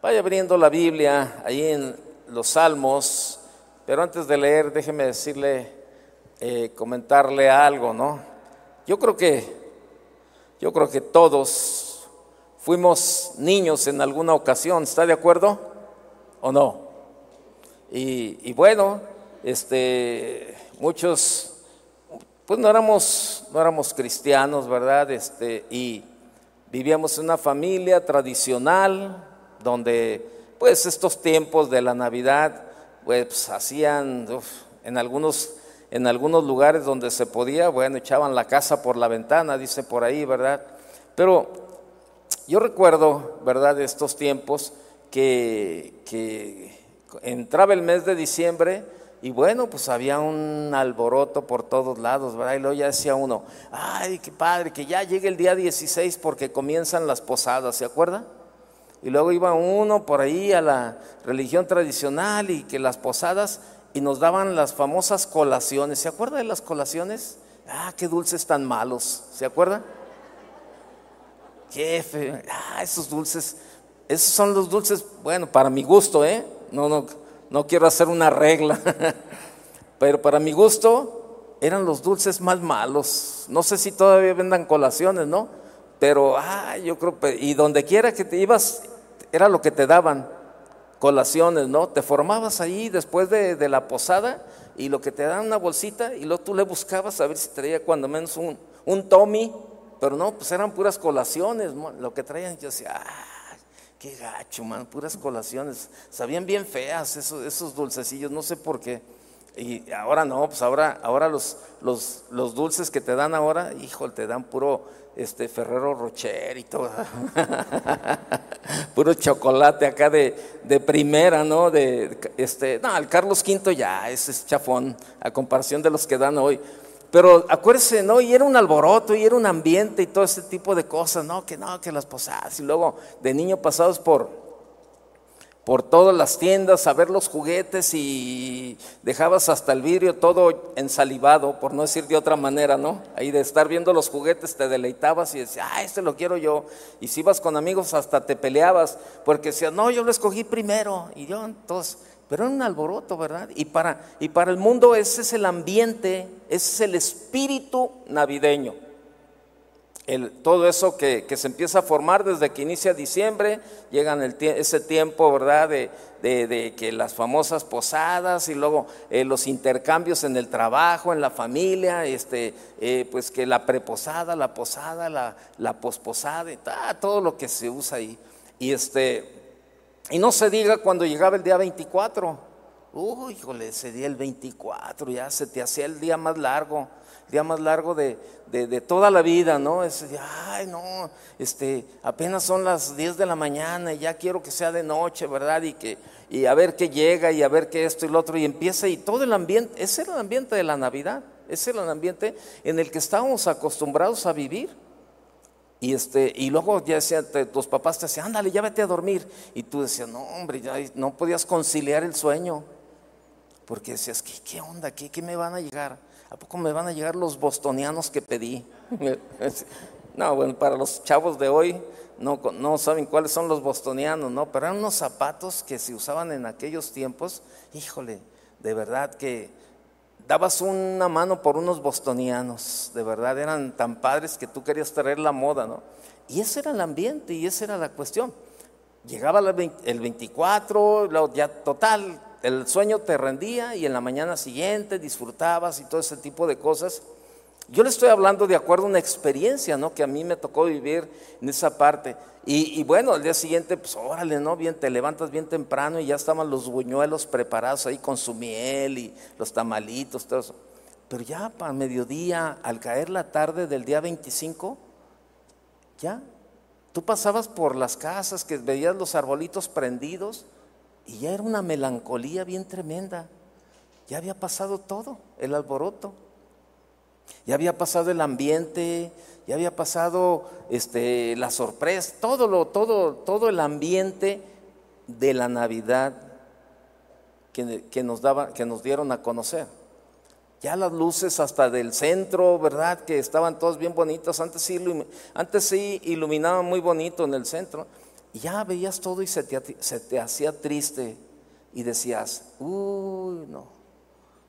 Vaya abriendo la Biblia ahí en los Salmos, pero antes de leer, déjeme decirle, eh, comentarle algo, ¿no? Yo creo que, yo creo que todos fuimos niños en alguna ocasión, ¿está de acuerdo o no? Y, y bueno, este, muchos, pues no éramos, no éramos cristianos, ¿verdad? Este, y vivíamos en una familia tradicional, donde pues estos tiempos de la Navidad pues hacían en algunos en algunos lugares donde se podía, bueno, echaban la casa por la ventana, dice por ahí, ¿verdad? Pero yo recuerdo, ¿verdad?, estos tiempos que, que entraba el mes de diciembre y bueno, pues había un alboroto por todos lados, ¿verdad? Y luego ya decía uno, ay, qué padre, que ya llegue el día 16 porque comienzan las posadas, ¿se acuerda? Y luego iba uno por ahí a la religión tradicional y que las posadas y nos daban las famosas colaciones. ¿Se acuerda de las colaciones? Ah, qué dulces tan malos. ¿Se acuerda? Jefe, ah, esos dulces, esos son los dulces, bueno, para mi gusto, ¿eh? No, no, no quiero hacer una regla, pero para mi gusto eran los dulces más malos. No sé si todavía vendan colaciones, ¿no? Pero, ah, yo creo, y donde quiera que te ibas, era lo que te daban, colaciones, ¿no? Te formabas ahí después de, la posada y lo que te daban una bolsita y luego tú le buscabas a ver si traía cuando menos un, un Tommy, pero no, pues eran puras colaciones, lo que traían, yo decía, ah, qué gacho, man, puras colaciones, sabían bien feas esos, esos dulcecillos, no sé por qué. Y ahora no, pues ahora, ahora los, los, los dulces que te dan ahora, hijo, te dan puro este Ferrero Rocher y todo. Puro chocolate acá de, de, primera, ¿no? De, este, no, el Carlos V ya, ese es chafón, a comparación de los que dan hoy. Pero acuérdese, ¿no? Y era un alboroto, y era un ambiente y todo ese tipo de cosas, ¿no? Que no, que las posadas. Y luego de niño pasados por, por todas las tiendas a ver los juguetes y dejabas hasta el vidrio todo ensalivado, por no decir de otra manera, ¿no? Ahí de estar viendo los juguetes te deleitabas y decías, ah, este lo quiero yo. Y si ibas con amigos hasta te peleabas, porque decías, no, yo lo escogí primero. Y yo, entonces, pero era un alboroto, ¿verdad? Y para, y para el mundo ese es el ambiente, ese es el espíritu navideño todo eso que, se empieza a formar desde que inicia diciembre, llegan el, ese tiempo, ¿verdad? De, que las famosas posadas y luego eh, los intercambios en el trabajo, en la familia, este, eh, pues que la preposada, la posada, la, la posposada, y todo lo que se usa ahí. Y, este, y no se diga cuando llegaba el día 24. Uy, híjole, ese día el 24, ya se te hacía el día más largo día más largo de, toda la vida, ¿no? Es, ay, no, este, apenas son las 10 de la mañana y ya quiero que sea de noche, ¿verdad? Y que y a ver qué llega y a ver qué esto y lo otro y empieza y todo el ambiente, ese era el ambiente de la Navidad, ese era el ambiente en el que estábamos acostumbrados a vivir. Y, este, y luego ya decían, tus papás te decían, ándale, ya vete a dormir. Y tú decías, no, hombre, ya no podías conciliar el sueño. Porque decías, ¿qué, qué onda? ¿Qué, ¿Qué me van a llegar? ¿A poco me van a llegar los bostonianos que pedí? no, bueno, para los chavos de hoy no, no saben cuáles son los bostonianos, ¿no? Pero eran unos zapatos que se usaban en aquellos tiempos. Híjole, de verdad que dabas una mano por unos bostonianos, de verdad eran tan padres que tú querías traer la moda, ¿no? Y ese era el ambiente y esa era la cuestión. Llegaba el 24, ya total, el sueño te rendía y en la mañana siguiente disfrutabas y todo ese tipo de cosas. Yo le estoy hablando de acuerdo a una experiencia, ¿no? Que a mí me tocó vivir en esa parte. Y, bueno, al día siguiente, pues órale, ¿no? Bien, te levantas bien temprano y ya estaban los buñuelos preparados ahí con su miel y los tamalitos, todo eso. Pero ya para mediodía, al caer la tarde del día 25, ya, tú pasabas por las casas que veías los arbolitos prendidos y ya era una melancolía bien tremenda. Ya había pasado todo, el alboroto. Ya había pasado el ambiente, ya había pasado este, la sorpresa, todo, lo, todo, todo el ambiente de la Navidad que, que, nos daba, que nos dieron a conocer. Ya las luces hasta del centro, ¿verdad? Que estaban todas bien bonitas. Antes sí, antes sí iluminaban muy bonito en el centro. Ya veías todo y se te, se te hacía triste y decías, uy, no,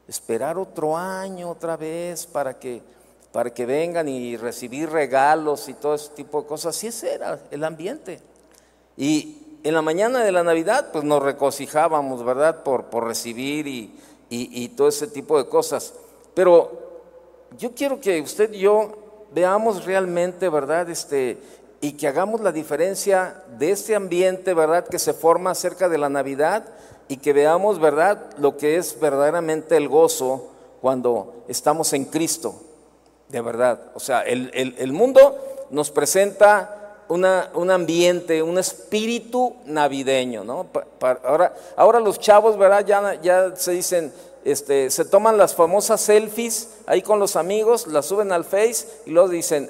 esperar otro año otra vez para que, para que vengan y recibir regalos y todo ese tipo de cosas. Así ese era el ambiente. Y en la mañana de la Navidad, pues nos regocijábamos, ¿verdad? Por, por recibir y, y, y todo ese tipo de cosas. Pero yo quiero que usted y yo veamos realmente, ¿verdad? Este, y que hagamos la diferencia de este ambiente, ¿verdad? Que se forma cerca de la Navidad y que veamos, ¿verdad? Lo que es verdaderamente el gozo cuando estamos en Cristo, de verdad. O sea, el, mundo nos presenta una, un ambiente, un espíritu navideño, ¿no? ahora, ahora los chavos, ¿verdad? Ya, ya se dicen, este, se toman las famosas selfies ahí con los amigos, las suben al Face y luego dicen,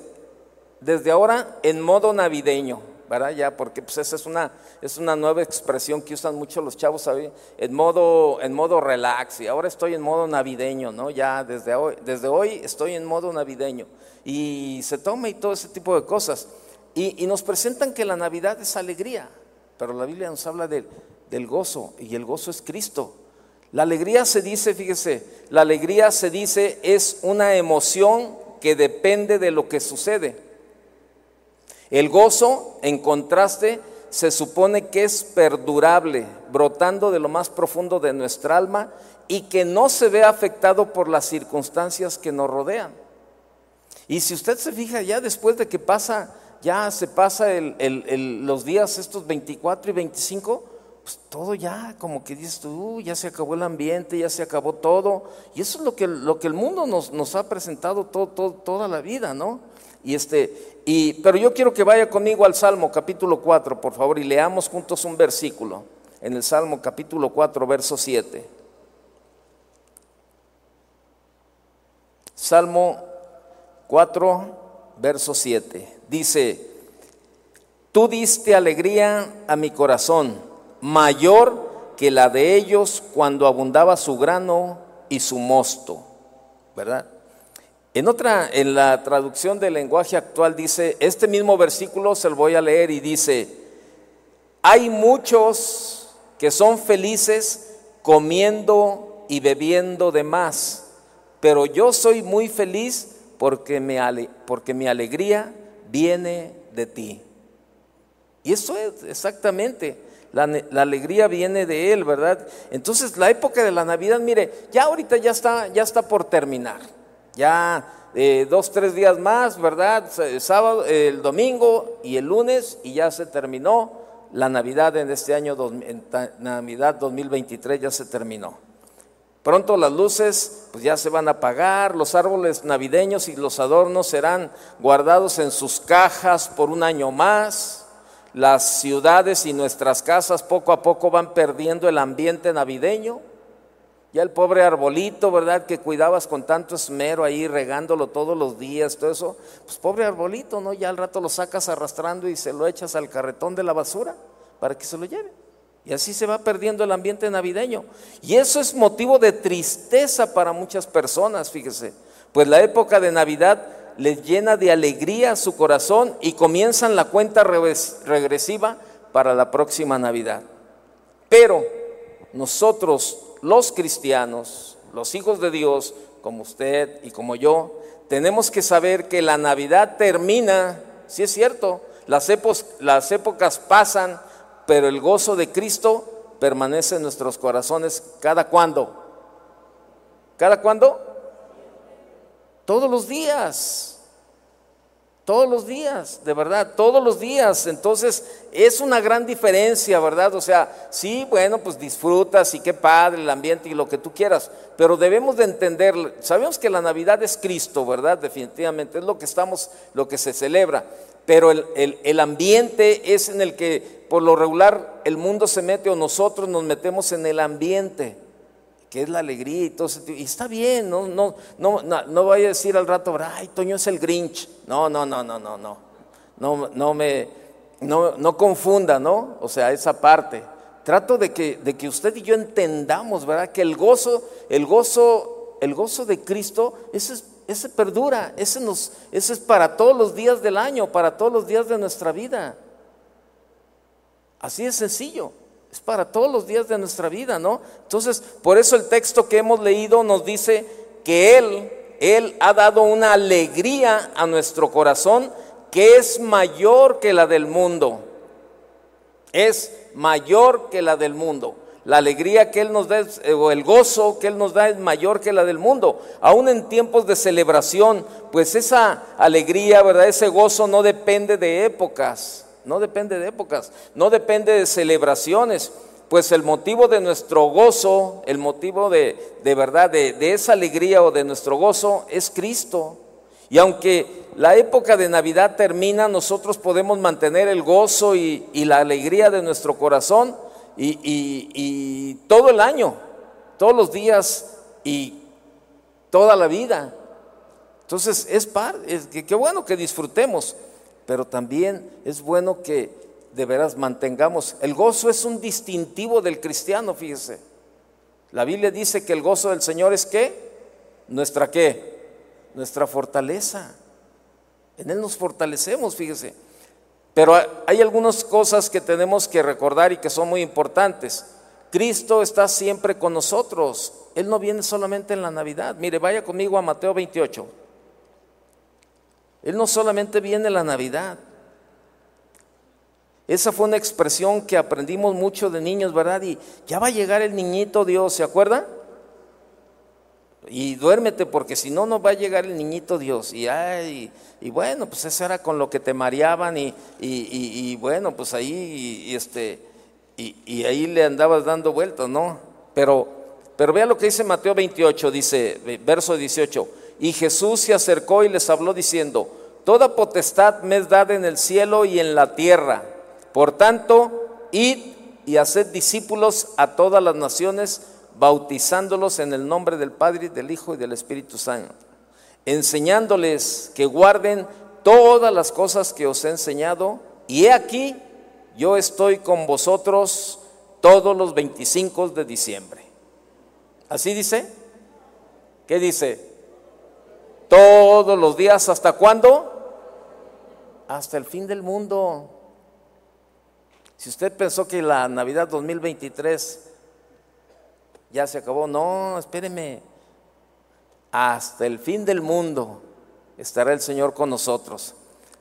desde ahora en modo navideño, ¿verdad? Ya, porque pues esa es una, es una nueva expresión que usan mucho los chavos, ¿sabes? En modo, en modo relax, y ahora estoy en modo navideño, ¿no? Ya desde hoy, desde hoy estoy en modo navideño. Y se toma y todo ese tipo de cosas. Y, nos presentan que la Navidad es alegría, pero la Biblia nos habla del gozo, y el gozo es Cristo. La alegría se dice, fíjese, la alegría se dice es una emoción que depende de lo que sucede. El gozo, en contraste, se supone que es perdurable, brotando de lo más profundo de nuestra alma y que no se ve afectado por las circunstancias que nos rodean. Y si usted se fija ya después de que pasa, ya se pasa los días estos 24 y 25, pues todo ya como que dices tú, ya se acabó el ambiente, ya se acabó todo. Y eso es lo que, lo que el mundo nos, nos ha presentado todo, toda la vida, ¿no? Y este, y, pero yo quiero que vaya conmigo al Salmo capítulo 4, por favor, y leamos juntos un versículo. En el Salmo capítulo 4, verso 7. Salmo 4, verso 7. Dice, tú diste alegría a mi corazón, mayor que la de ellos cuando abundaba su grano y su mosto. ¿Verdad? En otra, en la traducción del lenguaje actual dice, este mismo versículo se lo voy a leer y dice, hay muchos que son felices comiendo y bebiendo de más, pero yo soy muy feliz porque, me porque mi alegría viene de ti. Y eso es exactamente, la, la, alegría viene de Él, ¿verdad? Entonces la época de la Navidad, mire, ya ahorita ya está, ya está por terminar. Ya eh, dos, tres días más, ¿verdad? Sábado, el domingo y el lunes y ya se terminó la Navidad en este año, Navidad 2023 ya se terminó. Pronto las luces pues ya se van a apagar, los árboles navideños y los adornos serán guardados en sus cajas por un año más. Las ciudades y nuestras casas poco a poco van perdiendo el ambiente navideño. Ya el pobre arbolito, ¿verdad? Que cuidabas con tanto esmero ahí, regándolo todos los días, todo eso. Pues pobre arbolito, ¿no? Ya al rato lo sacas arrastrando y se lo echas al carretón de la basura para que se lo lleve. Y así se va perdiendo el ambiente navideño. Y eso es motivo de tristeza para muchas personas, fíjese. Pues la época de Navidad les llena de alegría su corazón y comienzan la cuenta regresiva para la próxima Navidad. Pero nosotros los cristianos, los hijos de Dios, como usted y como yo, tenemos que saber que la Navidad termina, si es cierto, las, las épocas pasan, pero el gozo de Cristo permanece en nuestros corazones cada cuando. ¿Cada cuándo? Todos los días. Todos los días, de verdad, todos los días. Entonces es una gran diferencia, ¿verdad? O sea, sí, bueno, pues disfrutas y qué padre el ambiente y lo que tú quieras, pero debemos de entender, sabemos que la Navidad es Cristo, ¿verdad? Definitivamente, es lo que estamos, lo que se celebra, pero el, el ambiente es en el que por lo regular el mundo se mete o nosotros nos metemos en el ambiente que es la alegría y todo ese Y está bien, no, no, no, no, vaya a decir al rato, ay, Toño es el Grinch. No, no, no, no, no, no. No, no me, no, no confunda, ¿no? O sea, esa parte. Trato de que, de que usted y yo entendamos, ¿verdad? Que el gozo, el gozo, el gozo de Cristo, ese, ese perdura, ese, nos, ese es para todos los días del año, para todos los días de nuestra vida. Así de sencillo. Es para todos los días de nuestra vida, ¿no? Entonces, por eso el texto que hemos leído nos dice que Él, Él ha dado una alegría a nuestro corazón que es mayor que la del mundo. Es mayor que la del mundo. La alegría que Él nos da, eh, o el gozo que Él nos da es mayor que la del mundo. Aún en tiempos de celebración, pues esa alegría, ¿verdad? Ese gozo no depende de épocas no depende de épocas, no depende de celebraciones, pues el motivo de nuestro gozo, el motivo de, verdad, de, esa alegría o de nuestro gozo es Cristo. Y aunque la época de Navidad termina, nosotros podemos mantener el gozo y, la alegría de nuestro corazón y, todo el año, todos los días y toda la vida. Entonces es par, es, qué bueno que disfrutemos pero también es bueno que de veras mantengamos. El gozo es un distintivo del cristiano, fíjese. La Biblia dice que el gozo del Señor es qué? Nuestra qué? Nuestra fortaleza. En Él nos fortalecemos, fíjese. Pero hay algunas cosas que tenemos que recordar y que son muy importantes. Cristo está siempre con nosotros. Él no viene solamente en la Navidad. Mire, vaya conmigo a Mateo 28. Él no solamente viene la Navidad. Esa fue una expresión que aprendimos mucho de niños, ¿verdad? Y ya va a llegar el niñito Dios, ¿se acuerda? Y duérmete porque si no, no va a llegar el niñito Dios. Y, ay, y bueno, pues eso era con lo que te mareaban y, y, bueno, pues ahí, y, este, y, ahí le andabas dando vueltas, ¿no? Pero, pero vea lo que dice Mateo 28, dice, verso 18. Y Jesús se acercó y les habló diciendo, Toda potestad me es dada en el cielo y en la tierra. Por tanto, id y haced discípulos a todas las naciones, bautizándolos en el nombre del Padre, del Hijo y del Espíritu Santo, enseñándoles que guarden todas las cosas que os he enseñado. Y he aquí, yo estoy con vosotros todos los 25 de diciembre. ¿Así dice? ¿Qué dice? Todos los días, ¿hasta cuándo? Hasta el fin del mundo. Si usted pensó que la Navidad 2023 ya se acabó, no, espéreme. Hasta el fin del mundo estará el Señor con nosotros.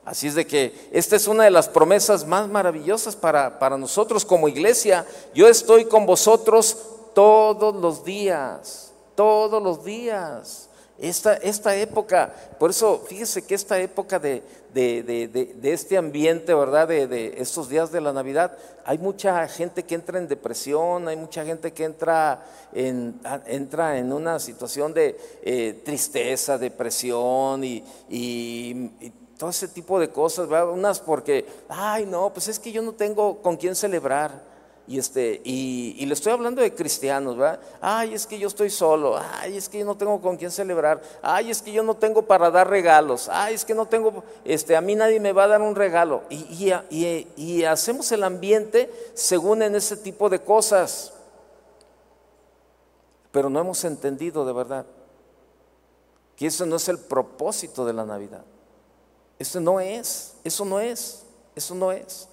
Así es de que esta es una de las promesas más maravillosas para, para nosotros como iglesia. Yo estoy con vosotros todos los días, todos los días. Esta, esta época, por eso fíjese que esta época de, este ambiente, ¿verdad? De, estos días de la Navidad, hay mucha gente que entra en depresión, hay mucha gente que entra en, entra en una situación de eh, tristeza, depresión y, y, todo ese tipo de cosas, ¿verdad? Unas porque, ay no, pues es que yo no tengo con quién celebrar. Y, este, y, le estoy hablando de cristianos, ¿verdad? Ay, es que yo estoy solo. Ay, es que yo no tengo con quién celebrar. Ay, es que yo no tengo para dar regalos. Ay, es que no tengo, este, a mí nadie me va a dar un regalo. Y, y hacemos el ambiente según en ese tipo de cosas. Pero no hemos entendido de verdad que eso no es el propósito de la Navidad. Eso no es, eso no es, eso no es.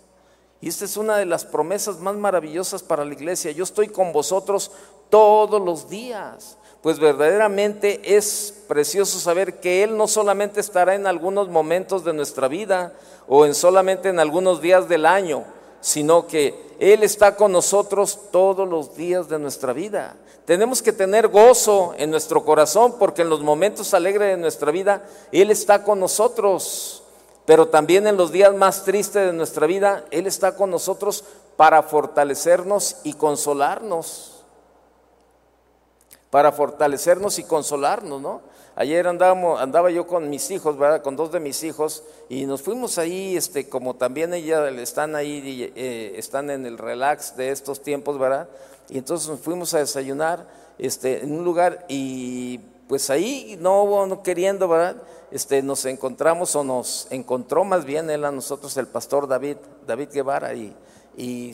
Y esta es una de las promesas más maravillosas para la iglesia. Yo estoy con vosotros todos los días. Pues verdaderamente es precioso saber que Él no solamente estará en algunos momentos de nuestra vida o en solamente en algunos días del año, sino que Él está con nosotros todos los días de nuestra vida. Tenemos que tener gozo en nuestro corazón porque en los momentos alegres de nuestra vida Él está con nosotros pero también en los días más tristes de nuestra vida, Él está con nosotros para fortalecernos y consolarnos. Para fortalecernos y consolarnos, ¿no? Ayer andaba yo con mis hijos, ¿verdad? Con dos de mis hijos, y nos fuimos ahí, este, como también ellas están ahí, eh, están en el relax de estos tiempos, ¿verdad? Y entonces nos fuimos a desayunar este, en un lugar y pues ahí no, no queriendo, ¿verdad? Este, nos encontramos o nos encontró más bien él a nosotros el pastor David, David Guevara y,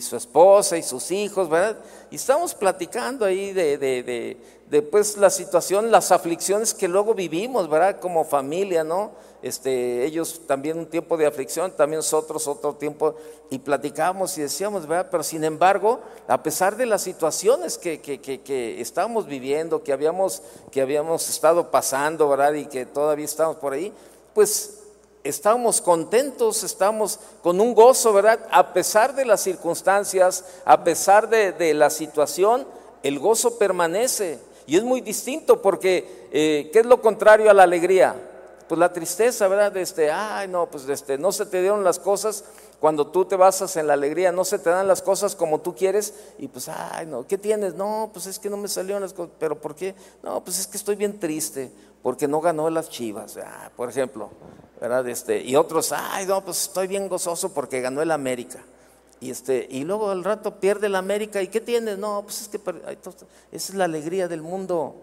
su esposa y sus hijos, ¿verdad? Y estamos platicando ahí de, de, de, pues, la situación, las aflicciones que luego vivimos, ¿verdad? Como familia, ¿no? Este, ellos también un tiempo de aflicción, también nosotros otro tiempo, y platicábamos y decíamos, ¿verdad? Pero sin embargo, a pesar de las situaciones que, que, que, estábamos viviendo, que habíamos, que habíamos estado pasando, ¿verdad? Y que todavía estamos por ahí, pues estamos contentos, estamos con un gozo, ¿verdad? A pesar de las circunstancias, a pesar de, la situación, el gozo permanece. Y es muy distinto porque, eh, ¿qué es lo contrario a la alegría? Pues la tristeza, ¿verdad? Este, ay, no, pues este, no se te dieron las cosas cuando tú te basas en la alegría, no se te dan las cosas como tú quieres y pues, ay, no, ¿qué tienes? No, pues es que no me salieron las cosas, pero ¿por qué? No, pues es que estoy bien triste porque no ganó las chivas, ah, por ejemplo. ¿verdad? Este, y otros, ay, no, pues estoy bien gozoso porque ganó el América. Y, este, y luego al rato pierde el América. ¿Y qué tienes? No, pues es que esa es la alegría del mundo.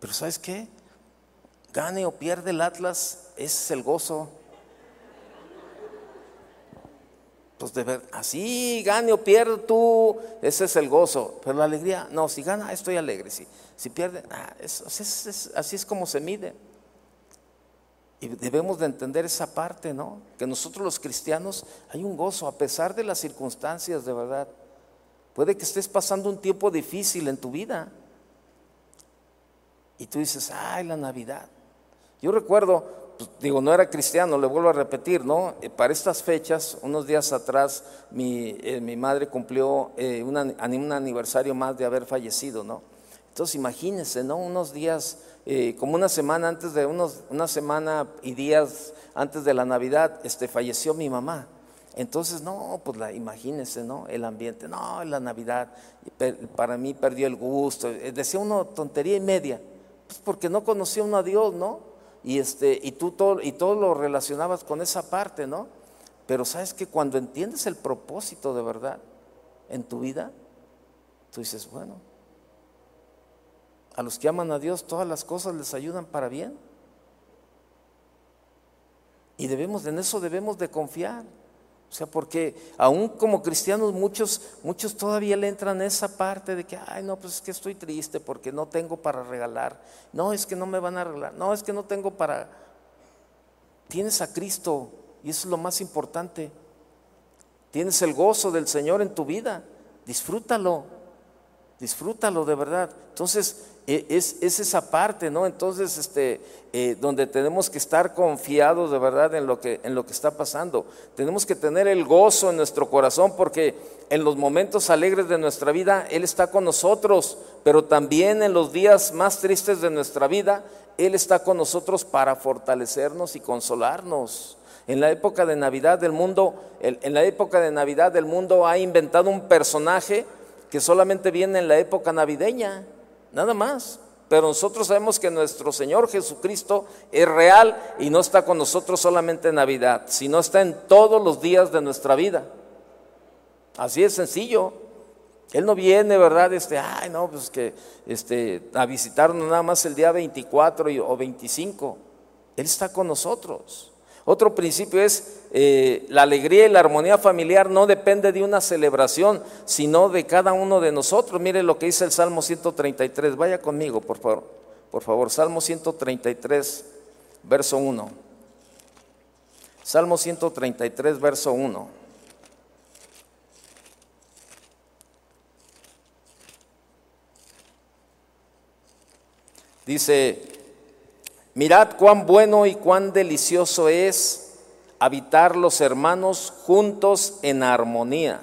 Pero ¿sabes qué? Gane o pierde el Atlas, ese es el gozo. Pues de ver, así gane o pierde tú, ese es el gozo. Pero la alegría, no, si gana, estoy alegre. Si, si pierde, ah, así es como se mide. Y debemos de entender esa parte, ¿no? Que nosotros los cristianos hay un gozo a pesar de las circunstancias, de verdad. Puede que estés pasando un tiempo difícil en tu vida. Y tú dices, ay, la Navidad. Yo recuerdo, pues, digo, no era cristiano, le vuelvo a repetir, ¿no? Eh, para estas fechas, unos días atrás, mi, eh, madre cumplió eh, un aniversario más de haber fallecido, ¿no? Entonces imagínense, ¿no? Unos días eh, como una semana antes de unos, una semana y días antes de la Navidad, este, falleció mi mamá. Entonces, no, pues la, imagínense, ¿no? El ambiente, no, la Navidad, para mí perdió el gusto. Decía una tontería y media, pues porque no conocía uno a Dios, ¿no? Y, este, y tú todo, y todo lo relacionabas con esa parte, ¿no? Pero sabes que cuando entiendes el propósito de verdad en tu vida, tú dices, bueno, a los que aman a Dios todas las cosas les ayudan para bien. Y debemos, en eso debemos de confiar. O sea, porque aún como cristianos muchos, muchos todavía le entran esa parte de que, ay, no, pues es que estoy triste porque no tengo para regalar. No, es que no me van a regalar. No, es que no tengo para... Tienes a Cristo y eso es lo más importante. Tienes el gozo del Señor en tu vida. Disfrútalo. Disfrútalo de verdad. Entonces, e, es, esa parte, ¿no? Entonces, este, eh, donde tenemos que estar confiados de verdad en lo, que, en lo que está pasando. Tenemos que tener el gozo en nuestro corazón porque en los momentos alegres de nuestra vida Él está con nosotros, pero también en los días más tristes de nuestra vida Él está con nosotros para fortalecernos y consolarnos. En la época de Navidad del mundo, en la época de Navidad del mundo ha inventado un personaje que solamente viene en la época navideña nada más. Pero nosotros sabemos que nuestro Señor Jesucristo es real y no está con nosotros solamente en Navidad, sino está en todos los días de nuestra vida. Así es sencillo. Él no viene, ¿verdad? Este, ay, no, pues que este, a visitarnos nada más el día 24 o 25. Él está con nosotros. Otro principio es eh, la alegría y la armonía familiar no depende de una celebración, sino de cada uno de nosotros. Mire lo que dice el Salmo 133. Vaya conmigo, por favor. Por favor, Salmo 133, verso 1. Salmo 133, verso 1. Dice, Mirad cuán bueno y cuán delicioso es habitar los hermanos juntos en armonía.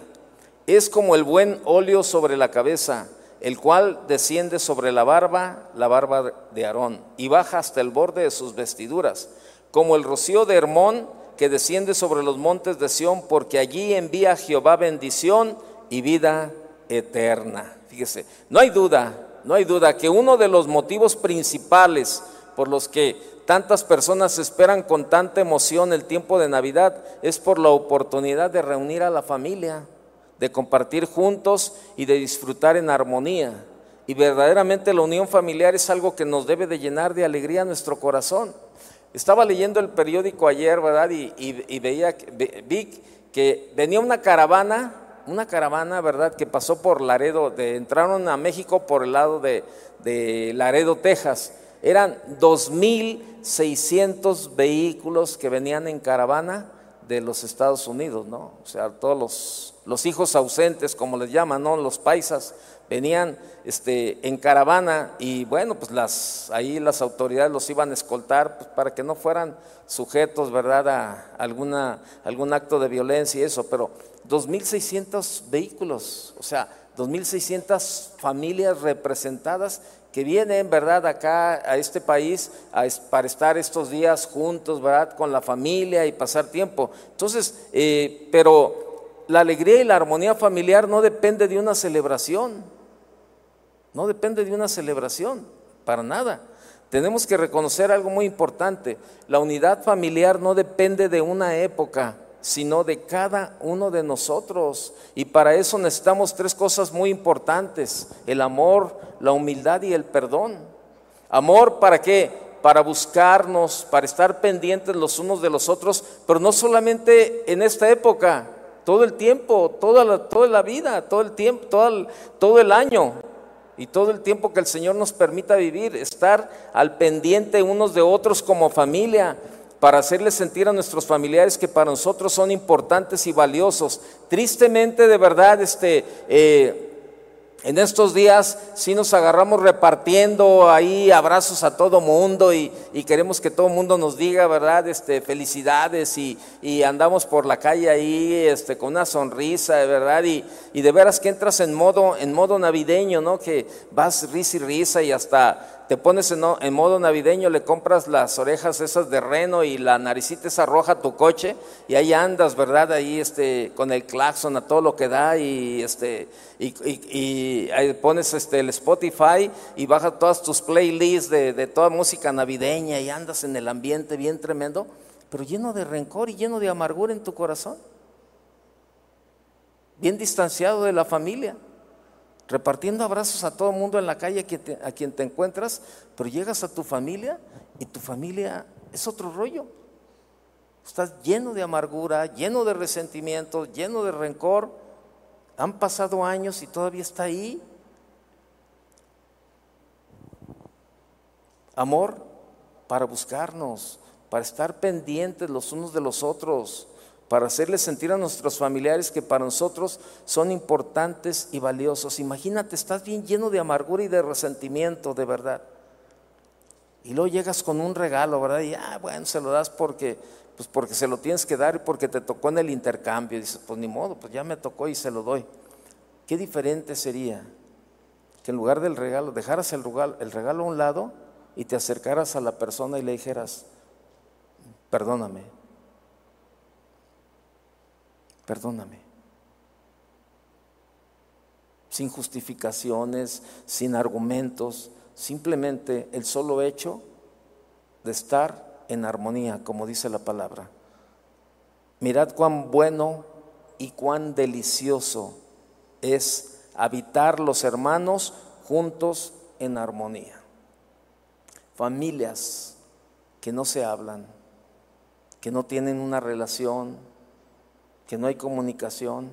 Es como el buen óleo sobre la cabeza, el cual desciende sobre la barba, la barba de Aarón, y baja hasta el borde de sus vestiduras, como el rocío de Hermón que desciende sobre los montes de Sión, porque allí envía Jehová bendición y vida eterna. Fíjese, no hay duda, no hay duda que uno de los motivos principales por los que tantas personas esperan con tanta emoción el tiempo de Navidad es por la oportunidad de reunir a la familia, de compartir juntos y de disfrutar en armonía. Y verdaderamente la unión familiar es algo que nos debe de llenar de alegría nuestro corazón. Estaba leyendo el periódico ayer, ¿verdad? Y, veía, vi que venía una caravana, una caravana, ¿verdad?, que pasó por Laredo, de, entraron a México por el lado de, de Laredo, Texas. Eran 2.600 vehículos que venían en caravana de los Estados Unidos, ¿no? O sea, todos los, los hijos ausentes, como les llaman, ¿no? Los paisas, venían este, en caravana y bueno, pues las, ahí las autoridades los iban a escoltar pues, para que no fueran sujetos, ¿verdad?, a alguna, algún acto de violencia y eso, pero 2.600 vehículos, o sea, 2.600 familias representadas que vienen, ¿verdad?, acá a este país para estar estos días juntos, ¿verdad?, con la familia y pasar tiempo. Entonces, eh, pero la alegría y la armonía familiar no depende de una celebración, no depende de una celebración, para nada. Tenemos que reconocer algo muy importante, la unidad familiar no depende de una época, sino de cada uno de nosotros. Y para eso necesitamos tres cosas muy importantes, el amor, la humildad y el perdón. Amor para qué? Para buscarnos, para estar pendientes los unos de los otros, pero no solamente en esta época, todo el tiempo, toda la, toda la vida, todo el tiempo, todo todo el año y todo el tiempo que el Señor nos permita vivir, estar al pendiente unos de otros como familia, para hacerles sentir a nuestros familiares que para nosotros son importantes y valiosos. Tristemente, de verdad, este, eh, en estos días sí nos agarramos repartiendo ahí abrazos a todo mundo y, queremos que todo mundo nos diga, ¿verdad? Este, felicidades y, andamos por la calle ahí este, con una sonrisa, ¿verdad? Y, de veras que entras en modo, en modo navideño, ¿no? Que vas risa y risa y hasta te pones en, modo navideño, le compras las orejas esas de reno y la naricita esa roja a tu coche y ahí andas, ¿verdad? Ahí este, con el claxon a todo lo que da y, este, y, ahí pones este, el Spotify y bajas todas tus playlists de, de toda música navideña y andas en el ambiente bien tremendo, pero lleno de rencor y lleno de amargura en tu corazón, bien distanciado de la familia repartiendo abrazos a todo el mundo en la calle a quien, te, encuentras, pero llegas a tu familia y tu familia es otro rollo. Estás lleno de amargura, lleno de resentimiento, lleno de rencor. Han pasado años y todavía está ahí. Amor para buscarnos, para estar pendientes los unos de los otros para hacerles sentir a nuestros familiares que para nosotros son importantes y valiosos. Imagínate, estás bien lleno de amargura y de resentimiento, de verdad. Y luego llegas con un regalo, ¿verdad? Y, ah, bueno, se lo das porque, pues porque se lo tienes que dar y porque te tocó en el intercambio. Y dices, pues ni modo, pues ya me tocó y se lo doy. Qué diferente sería que en lugar del regalo, dejaras el regalo, el regalo a un lado y te acercaras a la persona y le dijeras, perdóname, perdóname. Sin justificaciones, sin argumentos, simplemente el solo hecho de estar en armonía, como dice la palabra. Mirad cuán bueno y cuán delicioso es habitar los hermanos juntos en armonía. Familias que no se hablan, que no tienen una relación, que no hay comunicación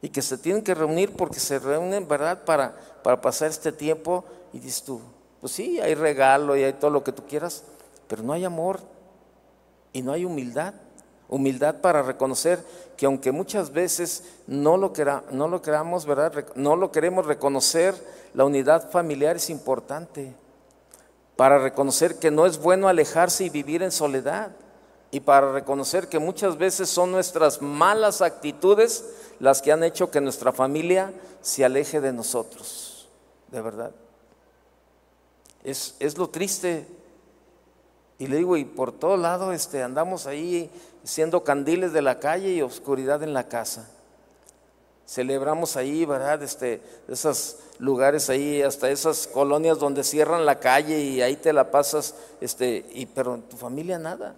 y que se tienen que reunir porque se reúnen, ¿verdad?, para, para pasar este tiempo y dices tú, pues sí, hay regalo y hay todo lo que tú quieras, pero no hay amor y no hay humildad. Humildad para reconocer que aunque muchas veces no lo, no lo queramos, ¿verdad? No lo queremos reconocer, la unidad familiar es importante. Para reconocer que no es bueno alejarse y vivir en soledad y para reconocer que muchas veces son nuestras malas actitudes las que han hecho que nuestra familia se aleje de nosotros, de verdad. Es, es lo triste. Y le digo, y por todo lado este, andamos ahí siendo candiles de la calle y oscuridad en la casa. Celebramos ahí, ¿verdad? Este, esos lugares ahí, hasta esas colonias donde cierran la calle y ahí te la pasas, este, y, pero en tu familia nada.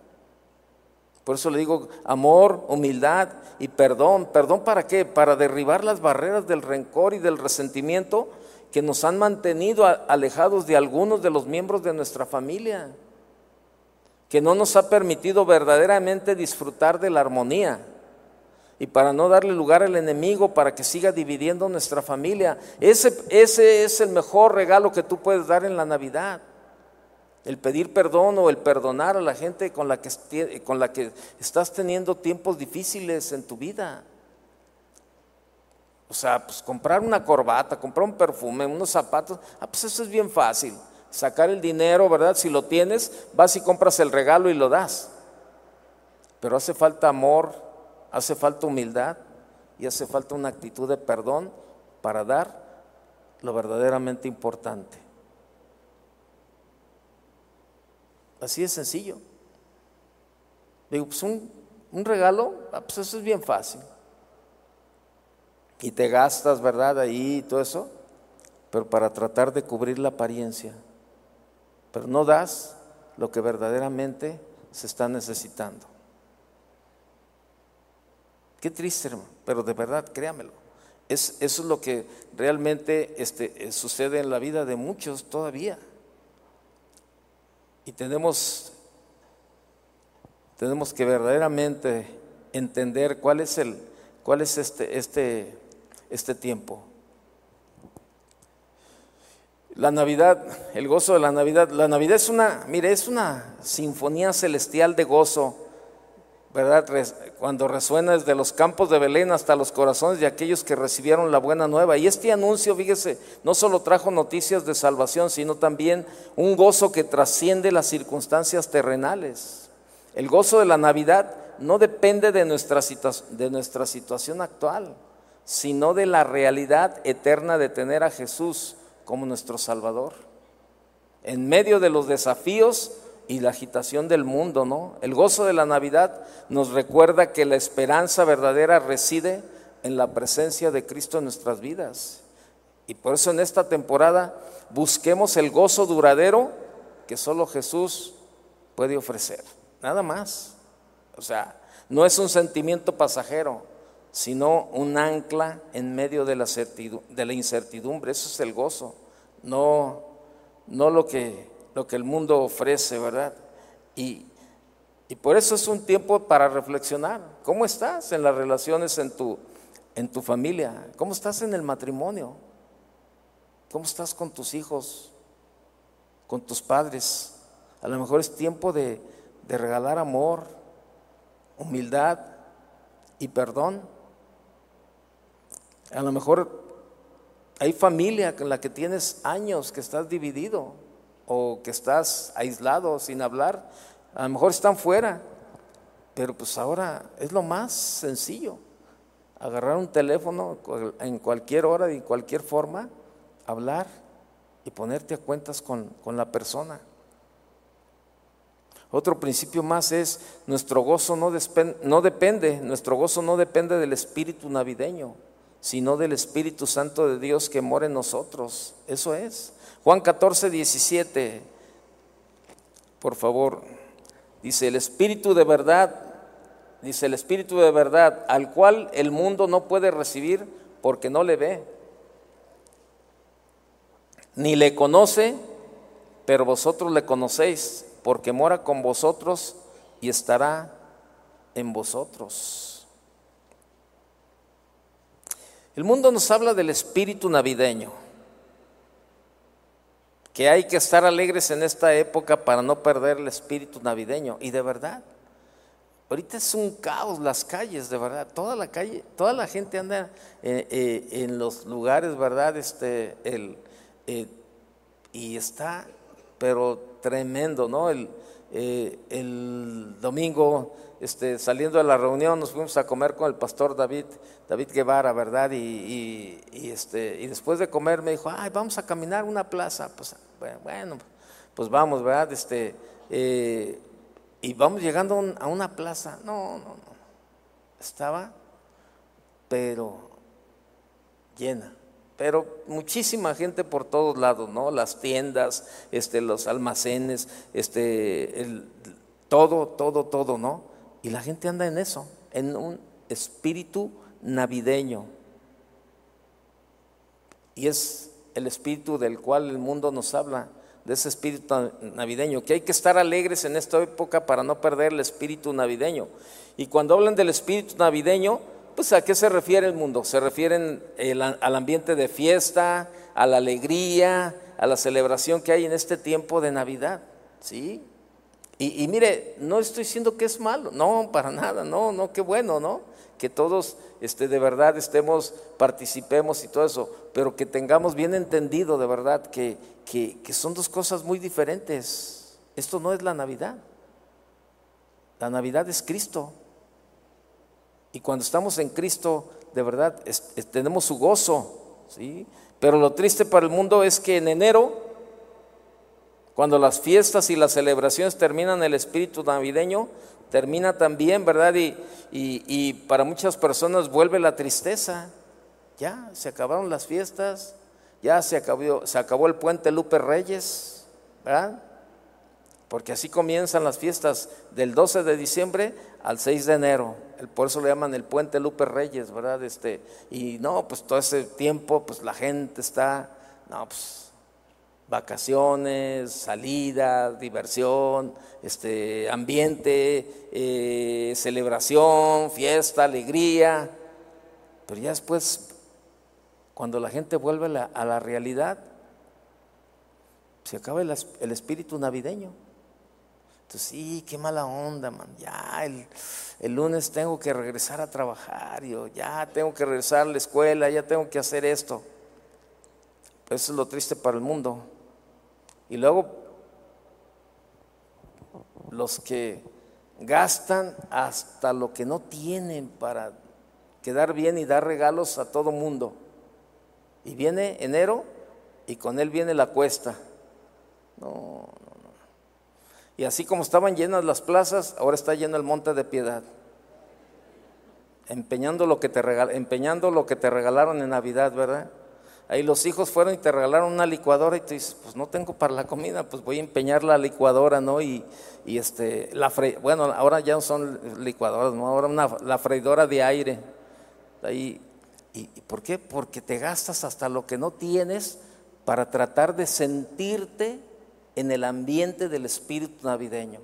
Por eso le digo amor, humildad y perdón. ¿Perdón para qué? Para derribar las barreras del rencor y del resentimiento que nos han mantenido alejados de algunos de los miembros de nuestra familia. que no nos ha permitido verdaderamente disfrutar de la armonía y para no darle lugar al enemigo, para que siga dividiendo nuestra familia. Ese, ese es el mejor regalo que tú puedes dar en la Navidad. El pedir perdón o el perdonar a la gente con la que, con la que estás teniendo tiempos difíciles en tu vida. O sea, pues comprar una corbata, comprar un perfume, unos zapatos, ah, pues eso es bien fácil. Sacar el dinero, ¿verdad? Si lo tienes, vas y compras el regalo y lo das. Pero hace falta amor, hace falta humildad y hace falta una actitud de perdón para dar lo verdaderamente importante. Así de sencillo. Digo, pues un, un regalo, ah, pues eso es bien fácil. Y te gastas, ¿verdad? Ahí y todo eso, pero para tratar de cubrir la apariencia. Pero no das lo que verdaderamente se está necesitando. Qué triste, hermano, pero de verdad, créamelo. Es, eso es lo que realmente este, sucede en la vida de muchos todavía. Y tenemos, tenemos que verdaderamente entender cuál es el, cuál es este, este, este tiempo. La Navidad, el gozo de la Navidad, la Navidad es una, mire, es una sinfonía celestial de gozo, ¿verdad? Cuando resuena desde los campos de Belén hasta los corazones de aquellos que recibieron la buena nueva. Y este anuncio, fíjese, no solo trajo noticias de salvación, sino también un gozo que trasciende las circunstancias terrenales. El gozo de la Navidad no depende de nuestra, de nuestra situación actual, sino de la realidad eterna de tener a Jesús como nuestro Salvador. En medio de los desafíos, y la agitación del mundo, ¿no? El gozo de la Navidad nos recuerda que la esperanza verdadera reside en la presencia de Cristo en nuestras vidas. Y por eso en esta temporada busquemos el gozo duradero que solo Jesús puede ofrecer. Nada más. O sea, no es un sentimiento pasajero, sino un ancla en medio de la, de la incertidumbre. Eso es el gozo. No, no lo que lo que el mundo ofrece, ¿verdad? Y, y por eso es un tiempo para reflexionar. ¿Cómo estás en las relaciones en tu, en tu familia? ¿Cómo estás en el matrimonio? ¿Cómo estás con tus hijos? ¿Con tus padres? A lo mejor es tiempo de, de regalar amor, humildad y perdón. A lo mejor hay familia con la que tienes años que estás dividido o que estás aislado sin hablar, a lo mejor están fuera, pero pues ahora es lo más sencillo, agarrar un teléfono en cualquier hora y cualquier forma, hablar y ponerte a cuentas con, con la persona. Otro principio más es, nuestro gozo no, no depende, nuestro gozo no depende del espíritu navideño, sino del Espíritu Santo de Dios que mora en nosotros. Eso es. Juan 14, 17, por favor, dice el Espíritu de verdad, dice el Espíritu de verdad, al cual el mundo no puede recibir porque no le ve, ni le conoce, pero vosotros le conocéis, porque mora con vosotros y estará en vosotros. El mundo nos habla del espíritu navideño que hay que estar alegres en esta época para no perder el espíritu navideño. Y de verdad, ahorita es un caos las calles, de verdad. Toda la calle, toda la gente anda eh, eh, en los lugares, ¿verdad? Este, el, eh, y está, pero tremendo, ¿no? El, el domingo este, saliendo de la reunión nos fuimos a comer con el pastor David, David Guevara, ¿verdad? Y, este, y después de comer me dijo, ay, vamos a caminar una plaza. Pues bueno, pues vamos, ¿verdad? Este, eh, y vamos llegando a una plaza. No, no, no. Estaba, pero llena. Pero muchísima gente por todos lados, ¿no? Las tiendas, este, los almacenes, este, todo, todo, todo, ¿no? Y la gente anda en eso, en un espíritu navideño. Y es el espíritu del cual el mundo nos habla, de ese espíritu navideño, que hay que estar alegres en esta época para no perder el espíritu navideño. Y cuando hablan del espíritu navideño, pues a qué se refiere el mundo? Se refieren al ambiente de fiesta, a la alegría, a la celebración que hay en este tiempo de Navidad, ¿sí? Y, mire, no estoy diciendo que es malo, no, para nada, no, no, qué bueno, ¿no? Que todos este, de verdad estemos, participemos y todo eso, pero que tengamos bien entendido de verdad que, que, son dos cosas muy diferentes. Esto no es la Navidad, la Navidad es Cristo. Y cuando estamos en Cristo, de verdad, tenemos su gozo, ¿sí? Pero lo triste para el mundo es que en enero cuando las fiestas y las celebraciones terminan, el espíritu navideño termina también, ¿verdad? Y, y, para muchas personas vuelve la tristeza. Ya, se acabaron las fiestas, ya se acabó, se acabó el puente Lupe Reyes, ¿verdad? Porque así comienzan las fiestas del 12 de diciembre al 6 de enero. Por eso le llaman el puente Lupe Reyes, ¿verdad? Este, y no, pues todo ese tiempo, pues la gente está, no, pues vacaciones, salida, diversión, este, ambiente, eh, celebración, fiesta, alegría. Pero ya después, cuando la gente vuelve a la realidad, se acaba el, espíritu navideño. Entonces, sí, qué mala onda, man. Ya el, el, lunes tengo que regresar a trabajar, yo ya tengo que regresar a la escuela, ya tengo que hacer esto. Eso es lo triste para el mundo. Y luego los que gastan hasta lo que no tienen para quedar bien y dar regalos a todo mundo. Y viene enero y con él viene la cuesta. No, no, no. Y así como estaban llenas las plazas, ahora está lleno el monte de piedad. Empeñando lo que te, empeñando lo que te regalaron en Navidad, ¿verdad? Ahí los hijos fueron y te regalaron una licuadora y tú dices, pues no tengo para la comida, pues voy a empeñar la licuadora, ¿no? Y, y este, la fre bueno, ahora ya no son licuadoras, ¿no? Ahora una, la freidora de aire. Ahí, ¿Y por qué? Porque te gastas hasta lo que no tienes para tratar de sentirte en el ambiente del espíritu navideño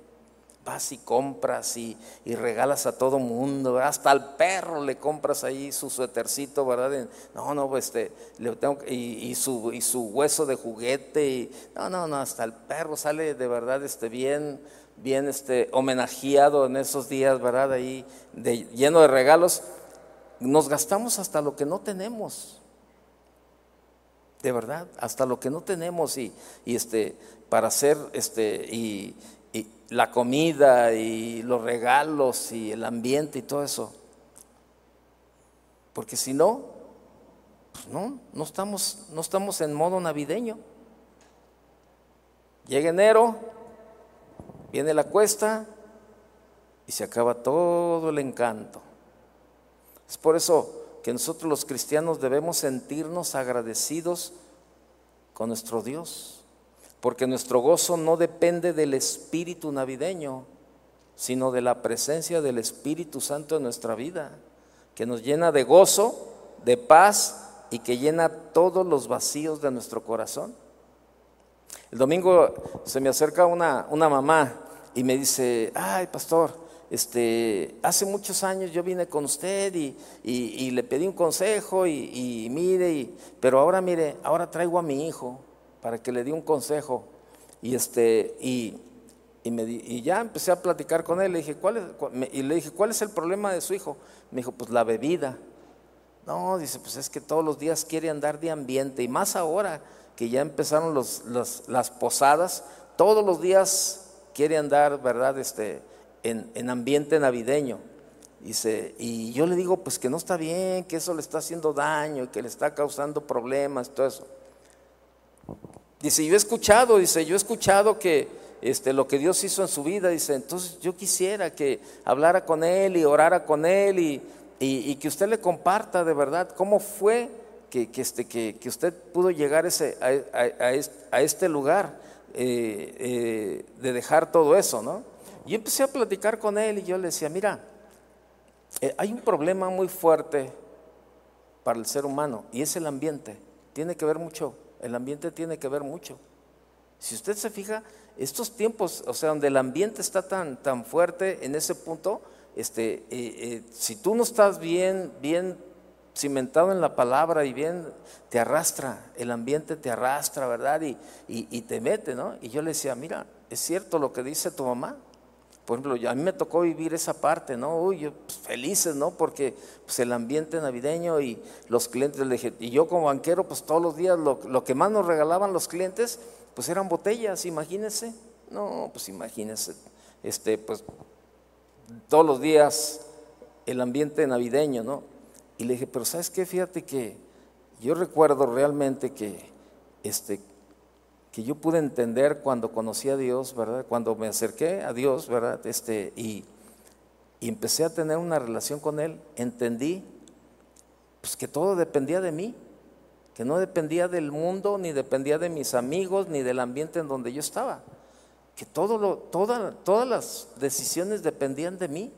vas y compras y, regalas a todo mundo, hasta al perro le compras ahí su suétercito, ¿verdad? No, no, este, le tengo, y, y, su, y su hueso de juguete, y, no, no, no, hasta el perro sale de verdad este, bien, bien este, homenajeado en esos días, ¿verdad? Ahí lleno de regalos. Nos gastamos hasta lo que no tenemos. De verdad, hasta lo que no tenemos y, y este, para hacer, este, y, la comida y los regalos y el ambiente y todo eso. Porque si no, pues no, no estamos, no estamos en modo navideño. Llega enero, viene la cuesta y se acaba todo el encanto. Es por eso que nosotros los cristianos debemos sentirnos agradecidos con nuestro Dios porque nuestro gozo no depende del espíritu navideño, sino de la presencia del Espíritu Santo en nuestra vida, que nos llena de gozo, de paz y que llena todos los vacíos de nuestro corazón. El domingo se me acerca una, una mamá y me dice, ay pastor, este, hace muchos años yo vine con usted y, le pedí un consejo y, mire, pero ahora mire, ahora traigo a mi hijo para que le di un consejo. Y, este, y, me, y ya empecé a platicar con él. Le dije, ¿cuál es, y le dije, ¿cuál es el problema de su hijo? Me dijo, pues la bebida. No, dice, pues es que todos los días quiere andar de ambiente. Y más ahora que ya empezaron los, las posadas, todos los días quiere andar, ¿verdad? Este, en, en ambiente navideño. Dice, y yo le digo, pues que no está bien, que eso le está haciendo daño, que le está causando problemas, todo eso. Dice, yo he escuchado, dice, yo he escuchado que este, lo que Dios hizo en su vida, dice, entonces yo quisiera que hablara con Él y orara con Él y, y, que usted le comparta de verdad cómo fue que, que, este, que, que usted pudo llegar ese, a, a, este lugar eh, eh, de dejar todo eso, ¿no? Y empecé a platicar con Él y yo le decía, mira, eh, hay un problema muy fuerte para el ser humano y es el ambiente. Tiene que ver mucho el ambiente tiene que ver mucho. Si usted se fija, estos tiempos, o sea, donde el ambiente está tan, tan fuerte en ese punto, este, eh, eh, si tú no estás bien, bien cimentado en la palabra y bien te arrastra, el ambiente te arrastra, ¿verdad? Y, y, te mete, ¿no? Y yo le decía, mira, es cierto lo que dice tu mamá. Por ejemplo, a mí me tocó vivir esa parte, ¿no? Uy, yo, pues, felices, ¿no? Porque pues, el ambiente navideño y los clientes, y yo como banquero, pues todos los días lo, que más nos regalaban los clientes, pues eran botellas, imagínense. No, pues imagínense, este, pues todos los días el ambiente navideño, ¿no? Y le dije, pero ¿sabes qué? Fíjate que yo recuerdo realmente que, este, que yo pude entender cuando conocí a Dios, ¿verdad? Cuando me acerqué a Dios, ¿verdad? Este, y, empecé a tener una relación con Él, entendí pues, que todo dependía de mí, que no dependía del mundo, ni dependía de mis amigos, ni del ambiente en donde yo estaba, que todo lo, todas las decisiones dependían de mí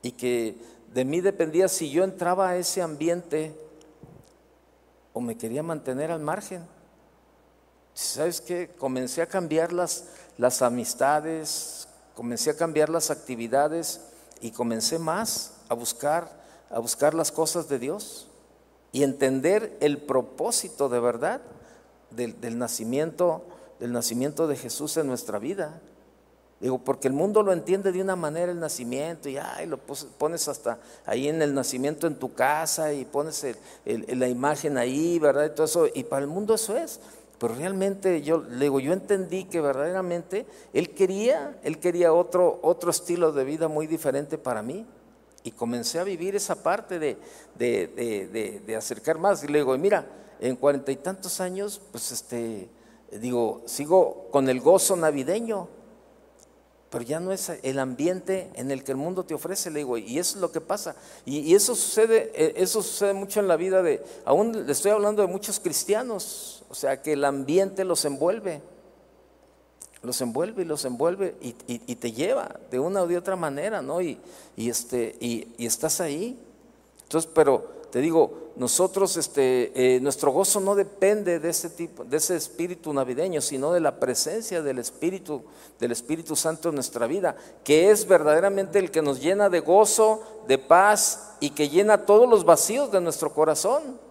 y que de mí dependía si yo entraba a ese ambiente o me quería mantener al margen. ¿Sabes qué? Comencé a cambiar las, las amistades, comencé a cambiar las actividades y comencé más a buscar, a buscar las cosas de Dios y entender el propósito de verdad del, del nacimiento, del nacimiento de Jesús en nuestra vida. Digo, porque el mundo lo entiende de una manera el nacimiento y ay, lo pones hasta ahí en el nacimiento en tu casa y pones la imagen ahí, ¿verdad? Y todo eso, y para el mundo eso es. Pero realmente yo le digo, yo entendí que verdaderamente él quería, él quería otro, otro estilo de vida muy diferente para mí. Y comencé a vivir esa parte de, de, de acercar más. Y le digo, mira, en cuarenta y tantos años, pues este, digo, sigo con el gozo navideño pero ya no es el ambiente en el que el mundo te ofrece, le digo, y eso es lo que pasa. Y, eso sucede, eh, eso sucede mucho en la vida de, aún le estoy hablando de muchos cristianos, o sea, que el ambiente los envuelve, los envuelve y los envuelve y, te lleva de una o de otra manera, ¿no? Y, este, y, estás ahí. Entonces, pero te digo, nosotros, este, eh, nuestro gozo no depende de ese tipo, de ese espíritu navideño, sino de la presencia del Espíritu, del Espíritu Santo en nuestra vida, que es verdaderamente el que nos llena de gozo, de paz y que llena todos los vacíos de nuestro corazón.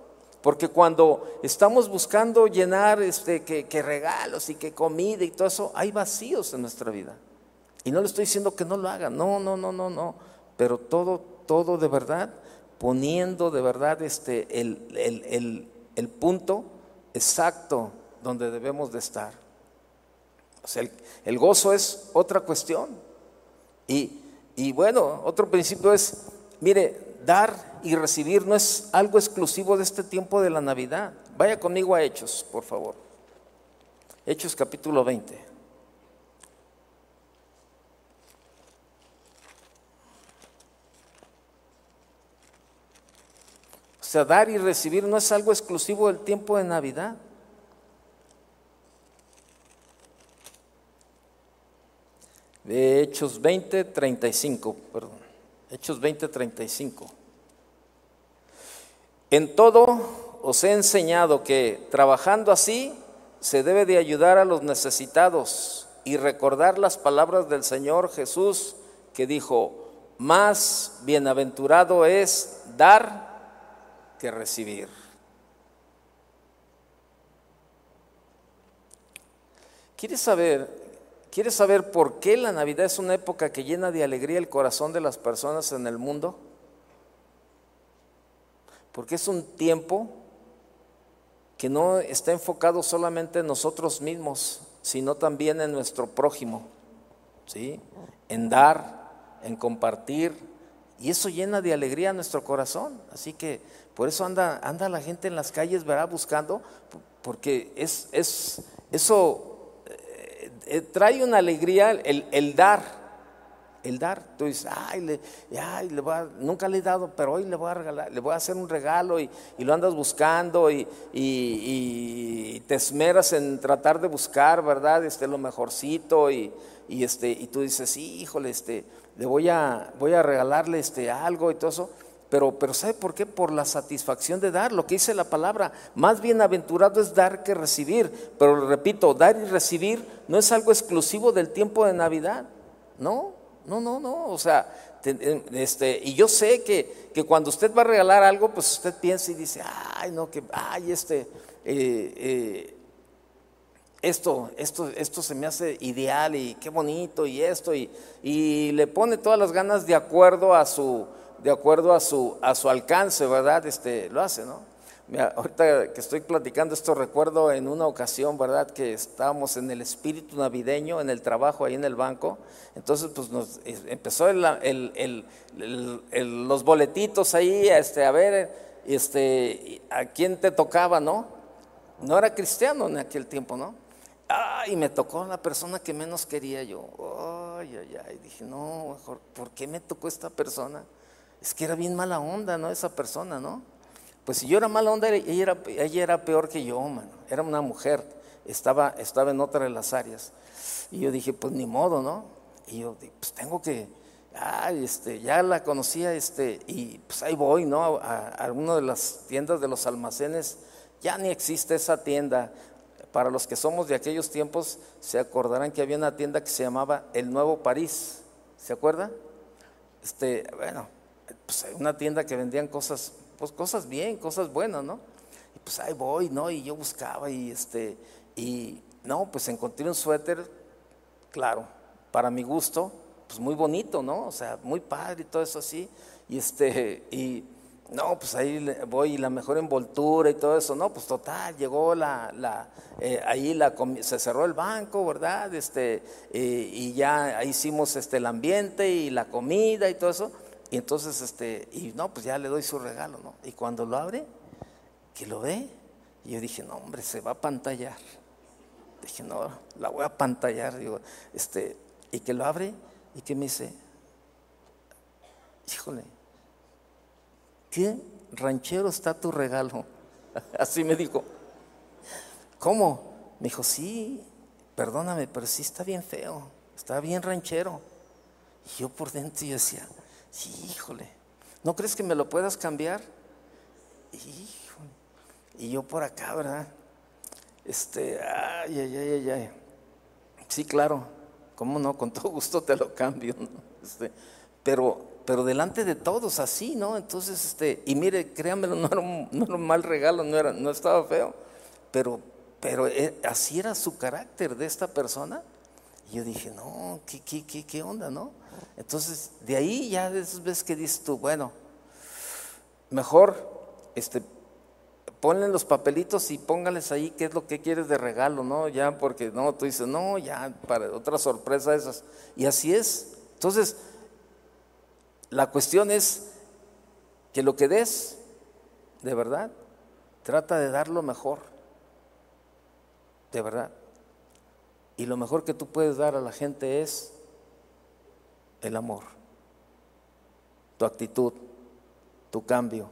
Porque cuando estamos buscando llenar este, que, que regalos y que comida y todo eso, hay vacíos en nuestra vida. Y no le estoy diciendo que no lo hagan, no, no, no, no, no. Pero todo, todo de verdad poniendo de verdad este, el, punto exacto donde debemos de estar. O sea, el, gozo es otra cuestión. Y, y bueno, otro principio es, mire, dar y recibir no es algo exclusivo de este tiempo de la Navidad. Vaya conmigo a Hechos, por favor. Hechos capítulo 20. O sea, dar y recibir no es algo exclusivo del tiempo de Navidad. De Hechos 20, 35, perdón. Hechos 20, 35. En todo os he enseñado que trabajando así se debe de ayudar a los necesitados y recordar las palabras del Señor Jesús que dijo, más bienaventurado es dar que recibir. ¿Quieres saber, ¿Quieres saber por qué la Navidad es una época que llena de alegría el corazón de las personas en el mundo? Porque es un tiempo que no está enfocado solamente en nosotros mismos, sino también en nuestro prójimo, ¿sí? En dar, en compartir, y eso llena de alegría nuestro corazón. Así que por eso anda, anda la gente en las calles, verá, buscando, porque es, es eso eh, eh, trae una alegría el, dar, el dar. Tú dices, ay, le, le voy nunca le he dado, pero hoy le voy a regalar, le voy a hacer un regalo y, lo andas buscando y, y, te esmeras en tratar de buscar, ¿verdad? Este, lo mejorcito y, este, y tú dices, sí, híjole, este, le voy a, voy a regalarle este, algo y todo eso. Pero, pero ¿sabe por qué? Por la satisfacción de dar, lo que dice la palabra. Más bienaventurado es dar que recibir. Pero repito, dar y recibir no es algo exclusivo del tiempo de Navidad. No, no, no, no. O sea, este, y yo sé que, que, cuando usted va a regalar algo, pues usted piensa y dice, ay, no, que, ay, este, eh, eh, esto, esto, esto se me hace ideal y qué bonito y esto, y, y le pone todas las ganas de acuerdo a su, de acuerdo a su, a su alcance, ¿verdad? Este, lo hace, ¿no? Ahorita que estoy platicando esto, recuerdo en una ocasión, ¿verdad? Que estábamos en el espíritu navideño, en el trabajo ahí en el banco. Entonces, pues nos empezó el, los boletitos ahí, este, a ver, este, a quién te tocaba, ¿no? No era cristiano en aquel tiempo, ¿no? Ay, me tocó la persona que menos quería yo. Ay, ay, ay. Dije, no, mejor, ¿por qué me tocó esta persona? Es que era bien mala onda, ¿no? Esa persona, ¿no? Pues si yo era mala onda, ella era, peor que yo, mano. Era una mujer, estaba, estaba en otra de las áreas. Y yo dije, pues ni modo, ¿no? Y yo, pues tengo que, ay, este, ya la conocía, este, y pues ahí voy, ¿no? A, a una de las tiendas de los almacenes, ya ni existe esa tienda. Para los que somos de aquellos tiempos, se acordarán que había una tienda que se llamaba El Nuevo París. ¿Se acuerda? Este, bueno, pues una tienda que vendían cosas, pues cosas bien, cosas buenas, ¿no? Y pues ahí voy, ¿no? Y yo buscaba y este, y no, pues encontré un suéter, claro, para mi gusto, pues muy bonito, ¿no? O sea, muy padre y todo eso así. Y este, y no, pues ahí voy, la mejor envoltura y todo eso, no, pues total, llegó la, la eh, ahí la, se cerró el banco, ¿verdad? Este, eh, y ya hicimos este, el ambiente y la comida y todo eso. Y entonces, este, y no, pues ya le doy su regalo, ¿no? Y cuando lo abre, que lo ve, y yo dije, no, hombre, se va a pantallar. Dije, no, la voy a pantallar, digo, este, y que lo abre, y que me dice, híjole, qué ranchero está tu regalo. Así me dijo. ¿Cómo? Me dijo, sí, perdóname, pero sí está bien feo, está bien ranchero. Y yo por dentro yo decía, híjole, ¿no crees que me lo puedas cambiar? Híjole. Y yo por acá, ¿verdad? Este, ay, ay, ay, ay, Sí, claro, ¿cómo no? Con todo gusto te lo cambio, este, pero, pero delante de todos, así, ¿no? Entonces, este, y mire, créanmelo, no era un, no mal regalo, no, era, no estaba feo, pero, pero eh, así era su carácter de esta persona. Y yo dije, no, ¿qué, qué, qué, qué onda, no? Entonces, de ahí ya ves que dices tú, bueno, mejor este, ponle los papelitos y póngales ahí qué es lo que quieres de regalo, ¿no? Ya, porque no, tú dices, no, ya, para otra sorpresa esas. Y así es. Entonces, la cuestión es que lo que des, de verdad, trata de dar lo mejor. De verdad. Y lo mejor que tú puedes dar a la gente es el amor, tu actitud, tu cambio.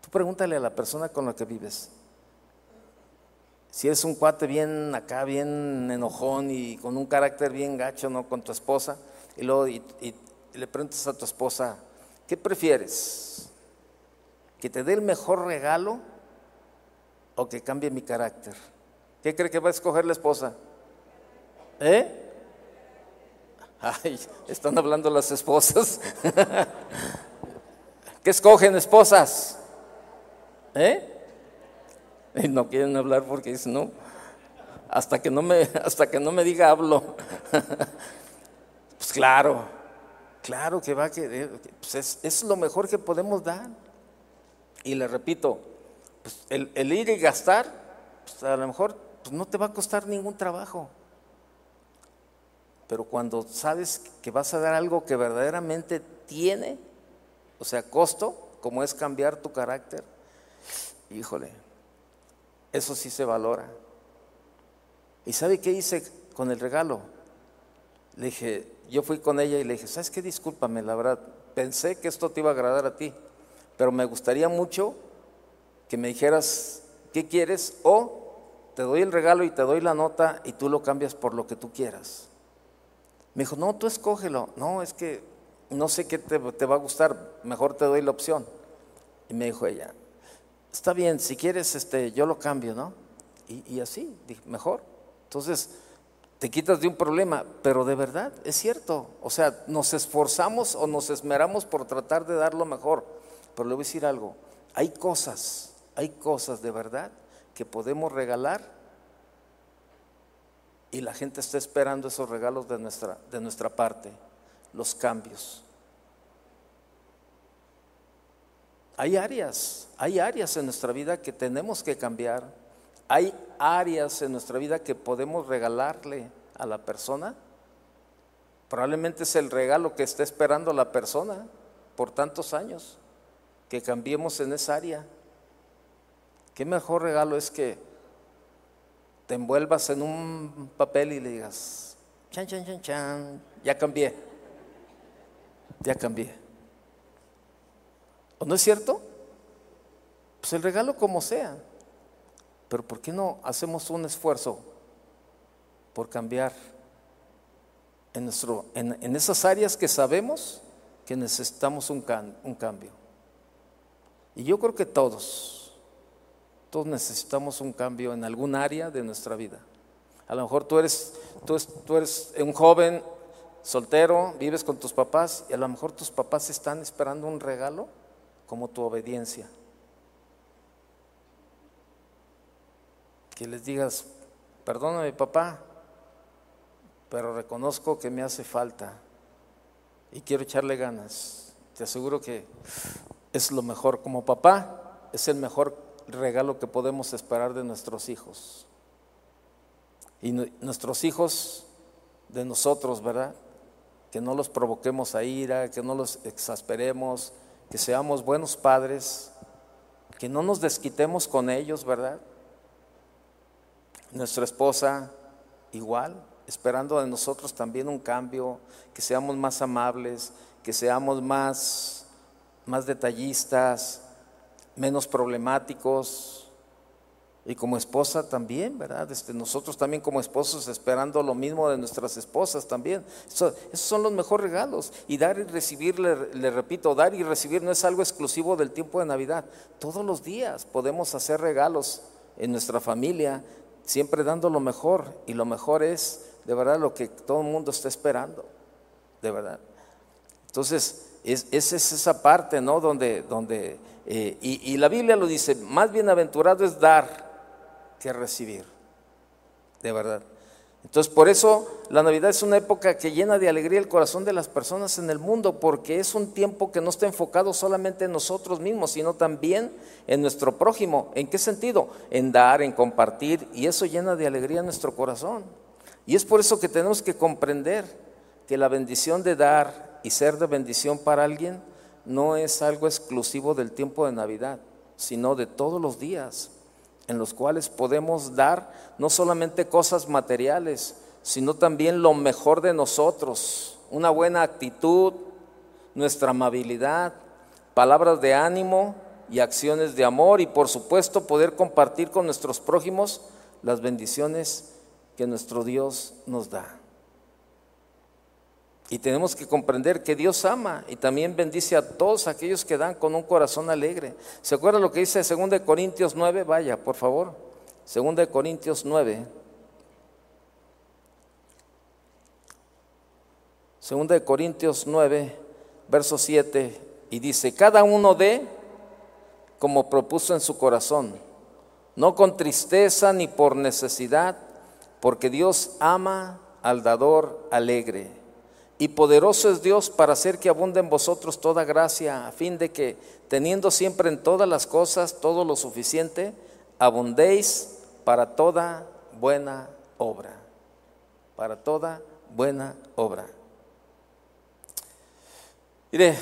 Tú pregúntale a la persona con la que vives. Si eres un cuate bien acá, bien enojón y con un carácter bien gacho, ¿no? Con tu esposa, y luego y, le preguntas a tu esposa, ¿qué prefieres? ¿Que te dé el mejor regalo o que cambie mi carácter? ¿Qué cree que va a escoger la esposa? ¿Eh? Ay, están hablando las esposas. ¿Qué escogen esposas? ¿Eh? Y no quieren hablar porque dicen, no, hasta que no me, hasta que no me diga hablo. pues claro, claro que va a querer, pues es, lo mejor que podemos dar. Y le repito, pues el, el, ir y gastar, pues a lo mejor pues no te va a costar ningún trabajo. Pero cuando sabes que vas a dar algo que verdaderamente tiene, o sea, costo, como es cambiar tu carácter, híjole, eso sí se valora. ¿Y sabe qué hice con el regalo? Le dije, yo fui con ella y le dije, ¿sabes qué? Discúlpame, la verdad, pensé que esto te iba a agradar a ti, pero me gustaría mucho que me dijeras qué quieres o te doy el regalo y te doy la nota y tú lo cambias por lo que tú quieras. Me dijo, no, tú escógelo. No, es que, no sé qué te, va a gustar, mejor te doy la opción. Y me dijo ella, está bien, si quieres, este, yo lo cambio, ¿no? Y, así, dije, mejor. Entonces, te quitas de un problema, pero de verdad, es cierto. O sea, nos esforzamos o nos esmeramos por tratar de dar lo mejor. Pero le voy a decir algo, hay cosas, hay cosas de verdad que podemos regalar y la gente está esperando esos regalos de nuestra, de nuestra parte, los cambios. Hay áreas, hay áreas en nuestra vida que tenemos que cambiar. Hay áreas en nuestra vida que podemos regalarle a la persona. Probablemente es el regalo que está esperando la persona por tantos años, que cambiemos en esa área. ¿Qué mejor regalo es que te envuelvas en un papel y le digas, chan, chan, chan, chan, ya cambié, ya cambié? ¿O no es cierto? Pues el regalo como sea. Pero ¿por qué no hacemos un esfuerzo por cambiar en, nuestro, en, esas áreas que sabemos que necesitamos un, un cambio? Y yo creo que todos, todos necesitamos un cambio en algún área de nuestra vida. A lo mejor tú eres, tú, tú eres un joven soltero, vives con tus papás y a lo mejor tus papás están esperando un regalo como tu obediencia. Que les digas, perdóname papá, pero reconozco que me hace falta y quiero echarle ganas. Te aseguro que es lo mejor. Como papá, es el mejor regalo que podemos esperar de nuestros hijos. Y nuestros hijos de nosotros, ¿verdad? Que no los provoquemos a ira, que no los exasperemos, que seamos buenos padres, que no nos desquitemos con ellos, ¿verdad? Nuestra esposa igual, esperando de nosotros también un cambio, que seamos más amables, que seamos más, más detallistas, menos problemáticos, y como esposa también, ¿verdad? Este, nosotros también como esposos esperando lo mismo de nuestras esposas también. esos son los mejores regalos. Y dar y recibir, le, repito, dar y recibir no es algo exclusivo del tiempo de Navidad. Todos los días podemos hacer regalos en nuestra familia, siempre dando lo mejor. Y lo mejor es, de verdad, lo que todo el mundo está esperando. De verdad. Entonces, es, es esa parte, ¿no? Donde eh, y, y la Biblia lo dice, más bienaventurado es dar que recibir, de verdad. Entonces, por eso la Navidad es una época que llena de alegría el corazón de las personas en el mundo, porque es un tiempo que no está enfocado solamente en nosotros mismos, sino también en nuestro prójimo. ¿En qué sentido? En dar, en compartir, y eso llena de alegría nuestro corazón. Y es por eso que tenemos que comprender que la bendición de dar y ser de bendición para alguien no es algo exclusivo del tiempo de Navidad, sino de todos los días en los cuales podemos dar no solamente cosas materiales, sino también lo mejor de nosotros, una buena actitud, nuestra amabilidad, palabras de ánimo y acciones de amor y por supuesto poder compartir con nuestros prójimos las bendiciones que nuestro Dios nos da. Y tenemos que comprender que Dios ama y también bendice a todos aquellos que dan con un corazón alegre. ¿Se acuerda lo que dice 2 Corintios 9? Vaya, por favor. 2 Corintios 9. 2 Corintios 9, verso 7, y dice, cada uno dé como propuso en su corazón, no con tristeza ni por necesidad, porque Dios ama al dador alegre. Y poderoso es Dios para hacer que abunde en vosotros toda gracia, a fin de que, teniendo siempre en todas las cosas todo lo suficiente, abundéis para toda buena obra. Para toda buena obra. Mire,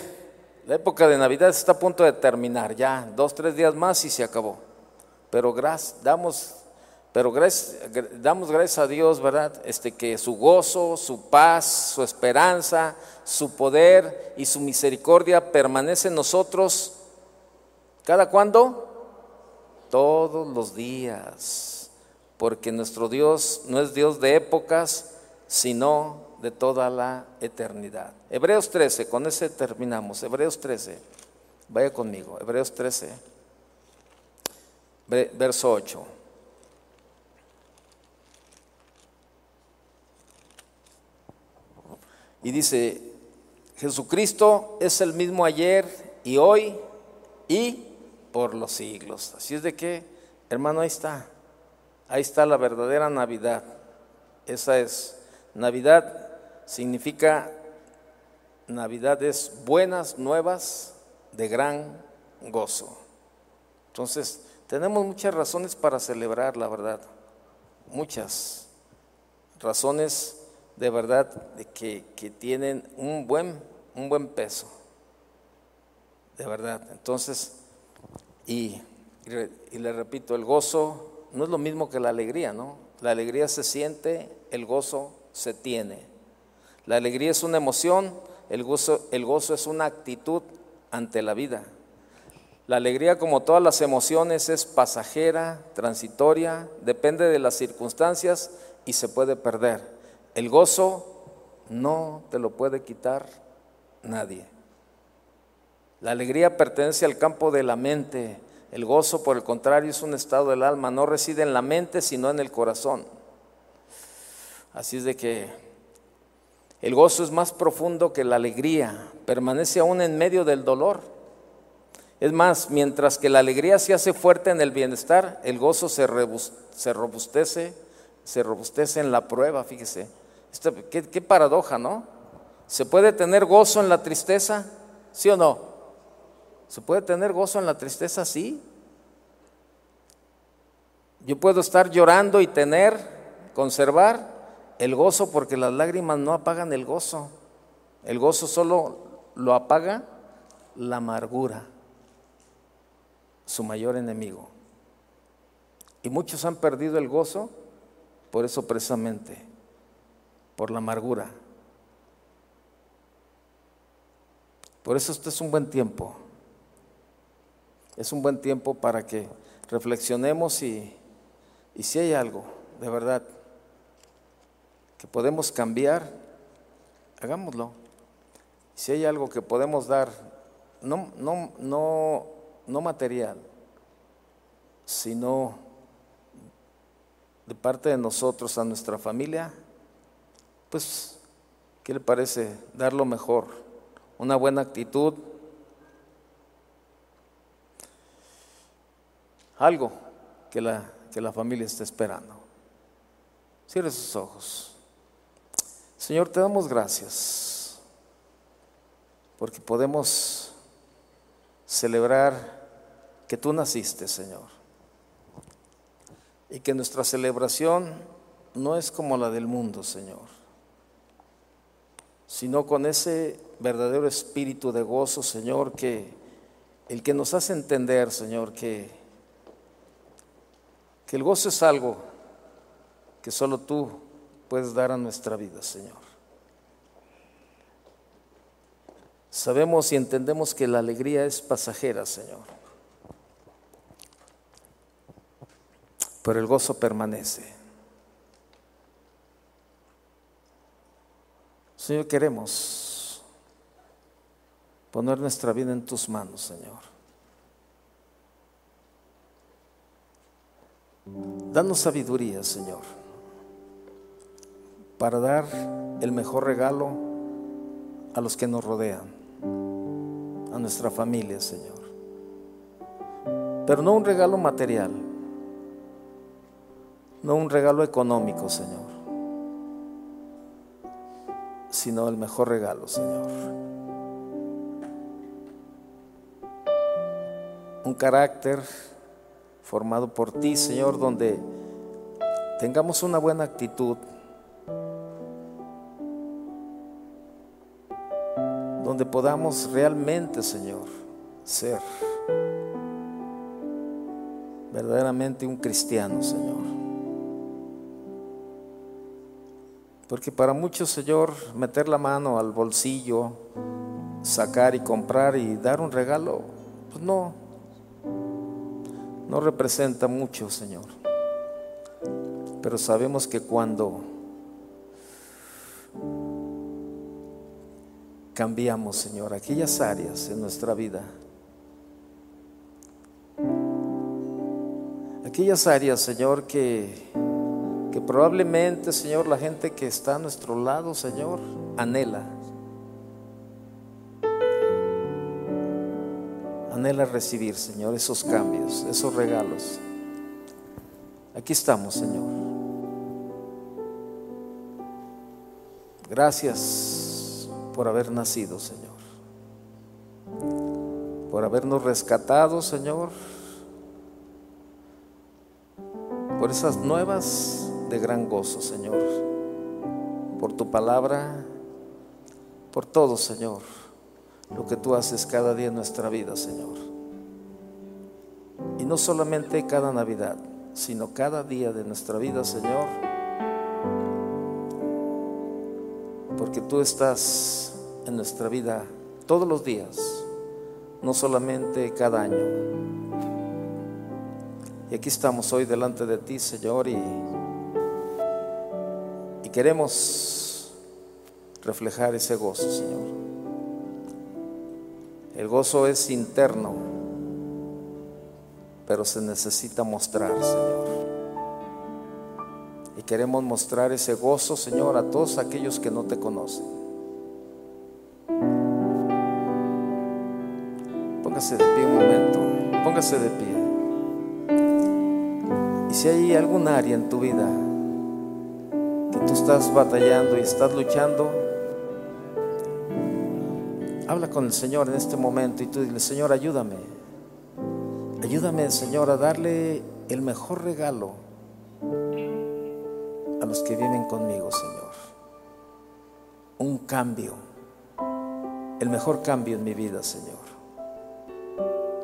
la época de Navidad está a punto de terminar, ya dos, tres días más y se acabó. Pero gracias, damos pero damos gracias a Dios, ¿verdad? Este, que su gozo, su paz, su esperanza, su poder y su misericordia permanece en nosotros. ¿Cada cuándo? Todos los días. Porque nuestro Dios no es Dios de épocas, sino de toda la eternidad. Hebreos 13, con ese terminamos. Hebreos 13, vaya conmigo. Hebreos 13, verso 8. Y dice, Jesucristo es el mismo ayer y hoy y por los siglos. Así es de que, hermano, ahí está. Ahí está la verdadera Navidad. Esa es. Navidad significa, Navidad es buenas nuevas de gran gozo. Entonces, tenemos muchas razones para celebrar, la verdad. Muchas razones de verdad que, que tienen un buen, un buen peso. De verdad. Entonces, y, y, le repito, el gozo no es lo mismo que la alegría, ¿no? La alegría se siente, el gozo se tiene. La alegría es una emoción, el gozo, el gozo es una actitud ante la vida. La alegría, como todas las emociones, es pasajera, transitoria, depende de las circunstancias y se puede perder. El gozo no te lo puede quitar nadie. La alegría pertenece al campo de la mente. El gozo, por el contrario, es un estado del alma. No reside en la mente, sino en el corazón. Así es de que el gozo es más profundo que la alegría. Permanece aún en medio del dolor. Es más, mientras que la alegría se hace fuerte en el bienestar, el gozo se, robustece, se robustece en la prueba, fíjese. Qué, qué paradoja, ¿no? ¿Se puede tener gozo en la tristeza? ¿Sí o no? ¿Se puede tener gozo en la tristeza? Sí. Yo puedo estar llorando y tener, conservar el gozo porque las lágrimas no apagan el gozo. El gozo solo lo apaga la amargura, su mayor enemigo. Y muchos han perdido el gozo por eso precisamente, por la amargura. Por eso este es un buen tiempo es un buen tiempo para que reflexionemos y, y si hay algo de verdad que podemos cambiar, hagámoslo. Si hay algo que podemos dar, no, no, no, no material, sino de parte de nosotros a nuestra familia, pues, ¿qué le parece? Dar lo mejor, una buena actitud, algo que la, que la familia está esperando. Cierre sus ojos. Señor, te damos gracias porque podemos celebrar que tú naciste, Señor. Y que nuestra celebración no es como la del mundo, Señor, sino con ese verdadero espíritu de gozo, Señor, que el que nos hace entender, Señor, que que el gozo es algo que solo tú puedes dar a nuestra vida, Señor. Sabemos y entendemos que la alegría es pasajera, Señor. Pero el gozo permanece. Señor, queremos poner nuestra vida en tus manos, Señor. Danos sabiduría, Señor, para dar el mejor regalo a los que nos rodean, a nuestra familia, Señor. Pero no un regalo material, no un regalo económico, Señor, sino el mejor regalo, Señor. Un carácter formado por ti, Señor, donde tengamos una buena actitud, donde podamos realmente, Señor, ser verdaderamente un cristiano, Señor. Porque para muchos, Señor, meter la mano al bolsillo, sacar y comprar y dar un regalo, pues no, no representa mucho, Señor. Pero sabemos que cuando cambiamos, Señor, aquellas áreas en nuestra vida, aquellas áreas, Señor, que probablemente, Señor, la gente que está a nuestro lado, Señor, anhela. Anhela recibir, Señor, esos cambios, esos regalos. Aquí estamos, Señor. Gracias por haber nacido, Señor. Por habernos rescatado, Señor. Por esas nuevas de gran gozo, Señor. Por tu palabra, por todo, Señor. Lo que tú haces cada día en nuestra vida, Señor. Y no solamente cada Navidad, sino cada día de nuestra vida, Señor. Porque tú estás en nuestra vida todos los días, no solamente cada año. Y aquí estamos hoy delante de ti, Señor, y, queremos reflejar ese gozo, Señor. El gozo es interno, pero se necesita mostrar, Señor. Y queremos mostrar ese gozo, Señor, a todos aquellos que no te conocen. Póngase de pie un momento, póngase de pie. Y si hay algún área en tu vida tú estás batallando y estás luchando, habla con el Señor en este momento y tú dile, Señor, ayúdame. Ayúdame, Señor, a darle el mejor regalo a los que viven conmigo, Señor. Un cambio, el mejor cambio en mi vida, Señor.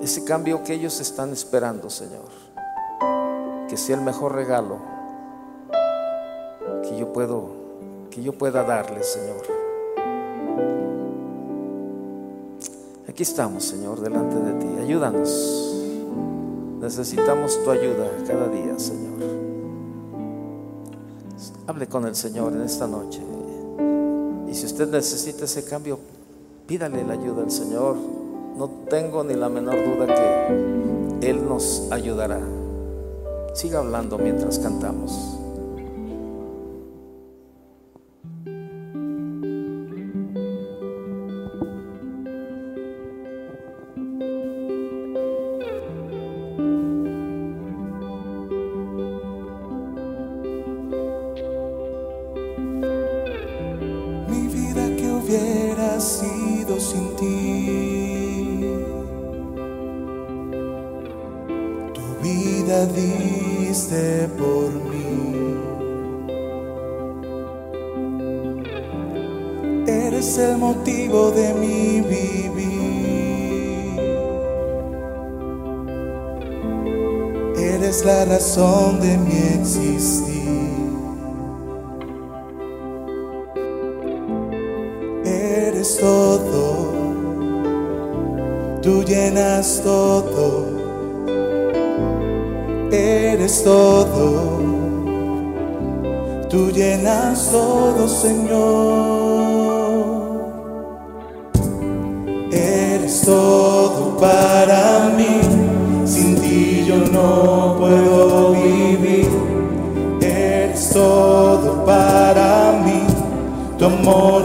Ese cambio que ellos están esperando, Señor. Que sea el mejor regalo que yo puedo que yo pueda darles, Señor. Aquí estamos, Señor, delante de ti. Ayúdanos. Necesitamos tu ayuda cada día, Señor. Hable con el Señor en esta noche. Y si usted necesita ese cambio, pídale la ayuda al Señor. No tengo ni la menor duda que Él nos ayudará. Siga hablando mientras cantamos. Amor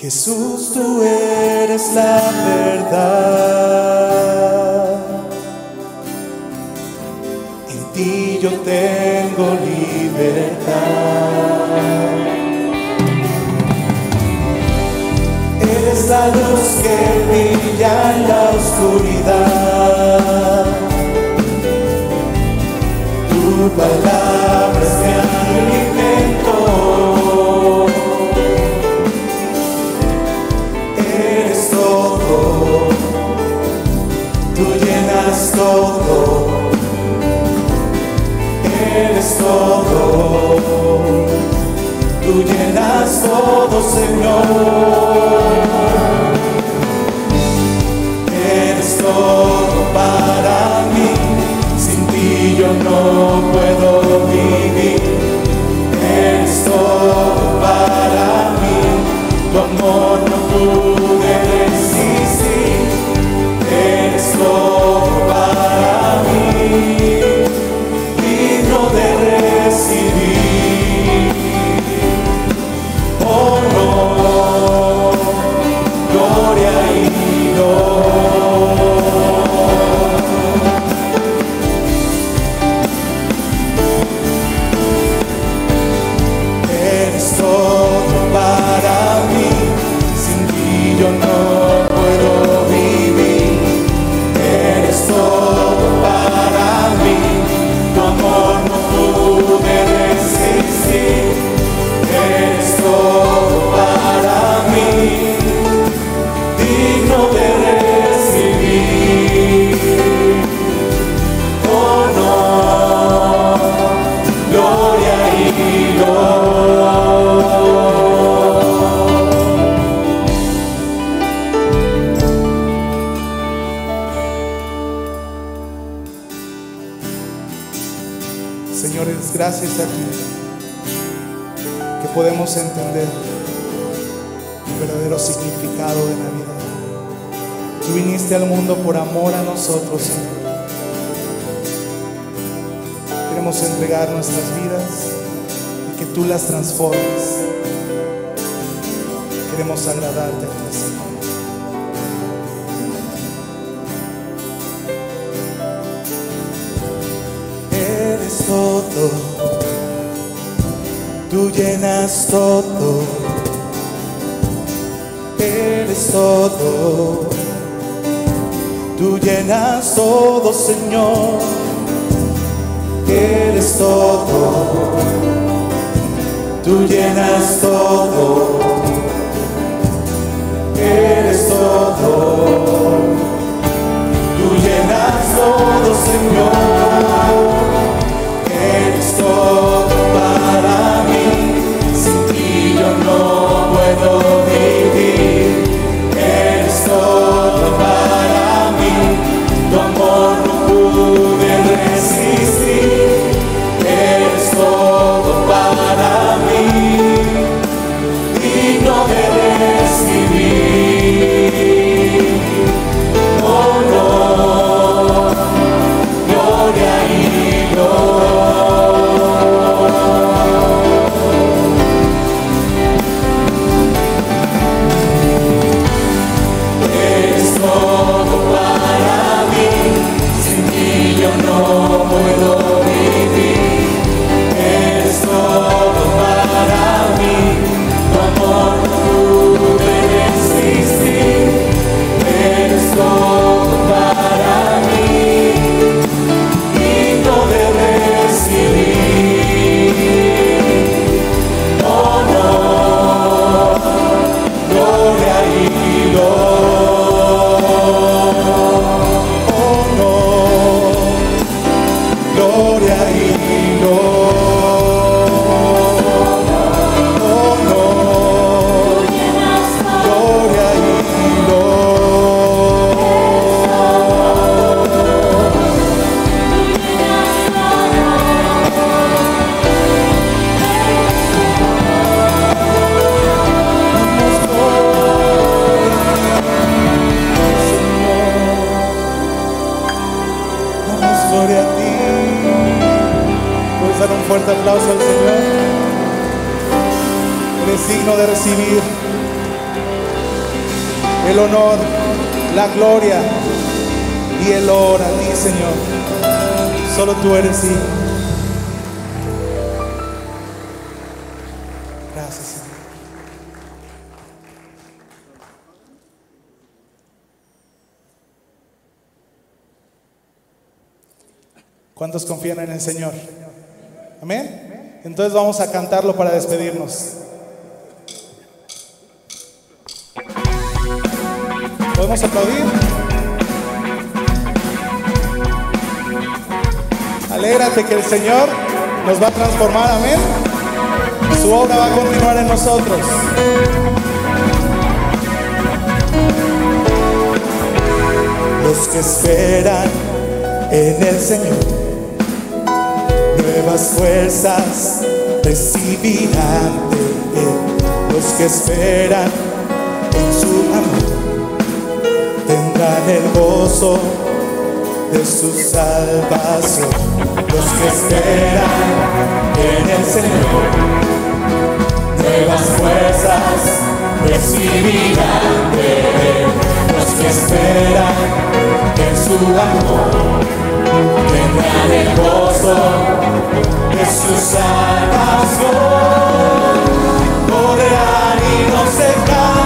Jesús, tú eres la verdad. En ti yo tengo libertad. Eres la luz que brilla en la oscuridad. Tu palabra llenas todo, Señor. Eres todo para mí, sin ti yo no puedo podemos entender el verdadero significado de Navidad. Tú viniste al mundo por amor a nosotros, Señor. Queremos entregar nuestras vidas y que tú las transformes. Queremos agradarte a ti, Señor. Eres todo, llenas todo, eres todo, tú llenas todo, Señor, eres todo, tú llenas todo, eres todo, tú llenas todo, Señor. Tú eres digno. Gracias, Señor. ¿Cuántos confían en el Señor? Amén. Entonces vamos a cantarlo para despedirnos. ¿Podemos aplaudir? Alégrate que el Señor nos va a transformar, amén. Su obra va a continuar en nosotros. Los que esperan en el Señor, nuevas fuerzas recibirán de Él. Los que esperan en su amor, tendrán el gozo de su salvación. Los que esperan en el Señor, nuevas fuerzas recibirán de Él. Los que esperan en su amor, tendrán el gozo de su salvación. Correrán y no se cansarán,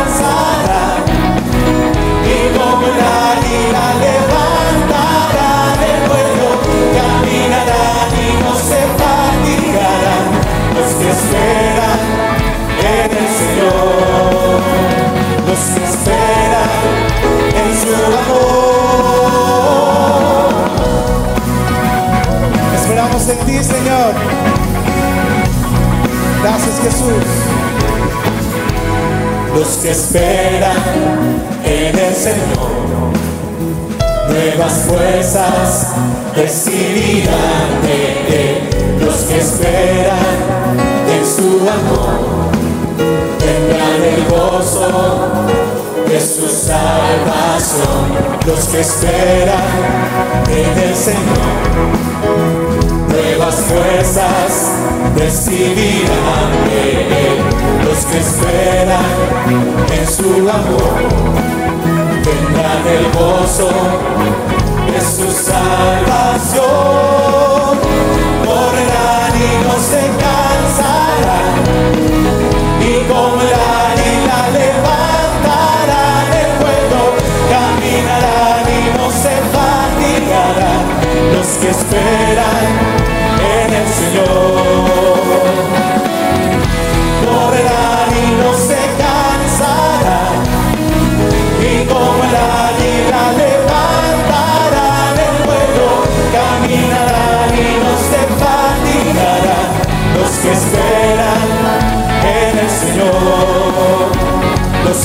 Los que esperan en el Señor, nuevas fuerzas recibirán de Él. Los que esperan en su amor, tendrán el gozo de su salvación. Los que esperan en el Señor, nuevas fuerzas recibirán de Él. Los que esperan en su amor tendrán el gozo de su salvación. Correrán y no se cansarán, y caminarán y águila levantarán el vuelo, caminarán y no se fatigarán. Los que esperan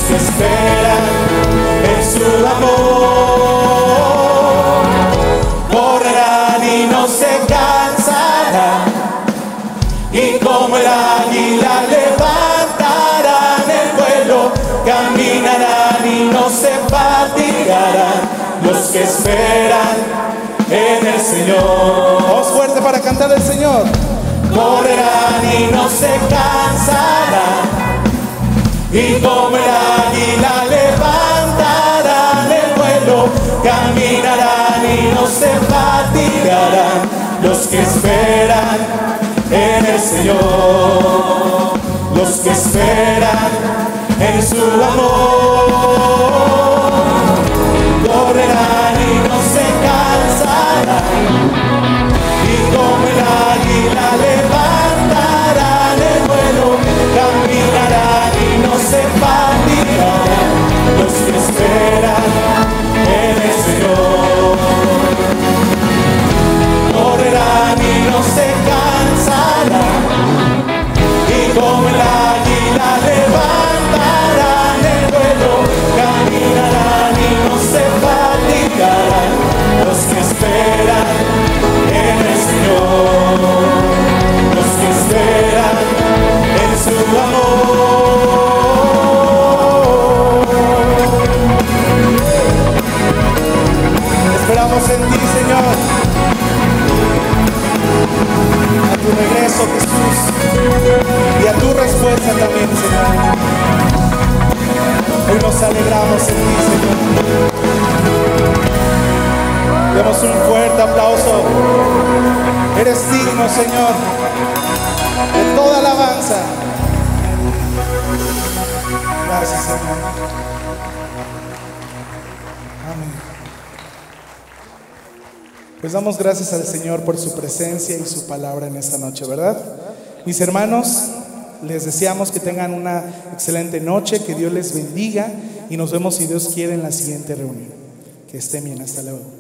que esperan en su amor, que esperan en el Señor. Voz fuerte para cantar el Señor. Correrán y no se cansarán, y como el águila levantarán el vuelo, caminarán y no se fatigarán los que esperan en el Señor, los que esperan en su amor, Y a tu respuesta también, Señor. Hoy nos alegramos en ti, Señor. Demos un fuerte aplauso. Eres digno, Señor, de toda alabanza. Gracias, Señor. Amén. Pues damos gracias al Señor por su presencia y su palabra en esta noche, ¿verdad? Mis hermanos, les deseamos que tengan una excelente noche, que Dios les bendiga y nos vemos si Dios quiere en la siguiente reunión. Que estén bien, hasta luego.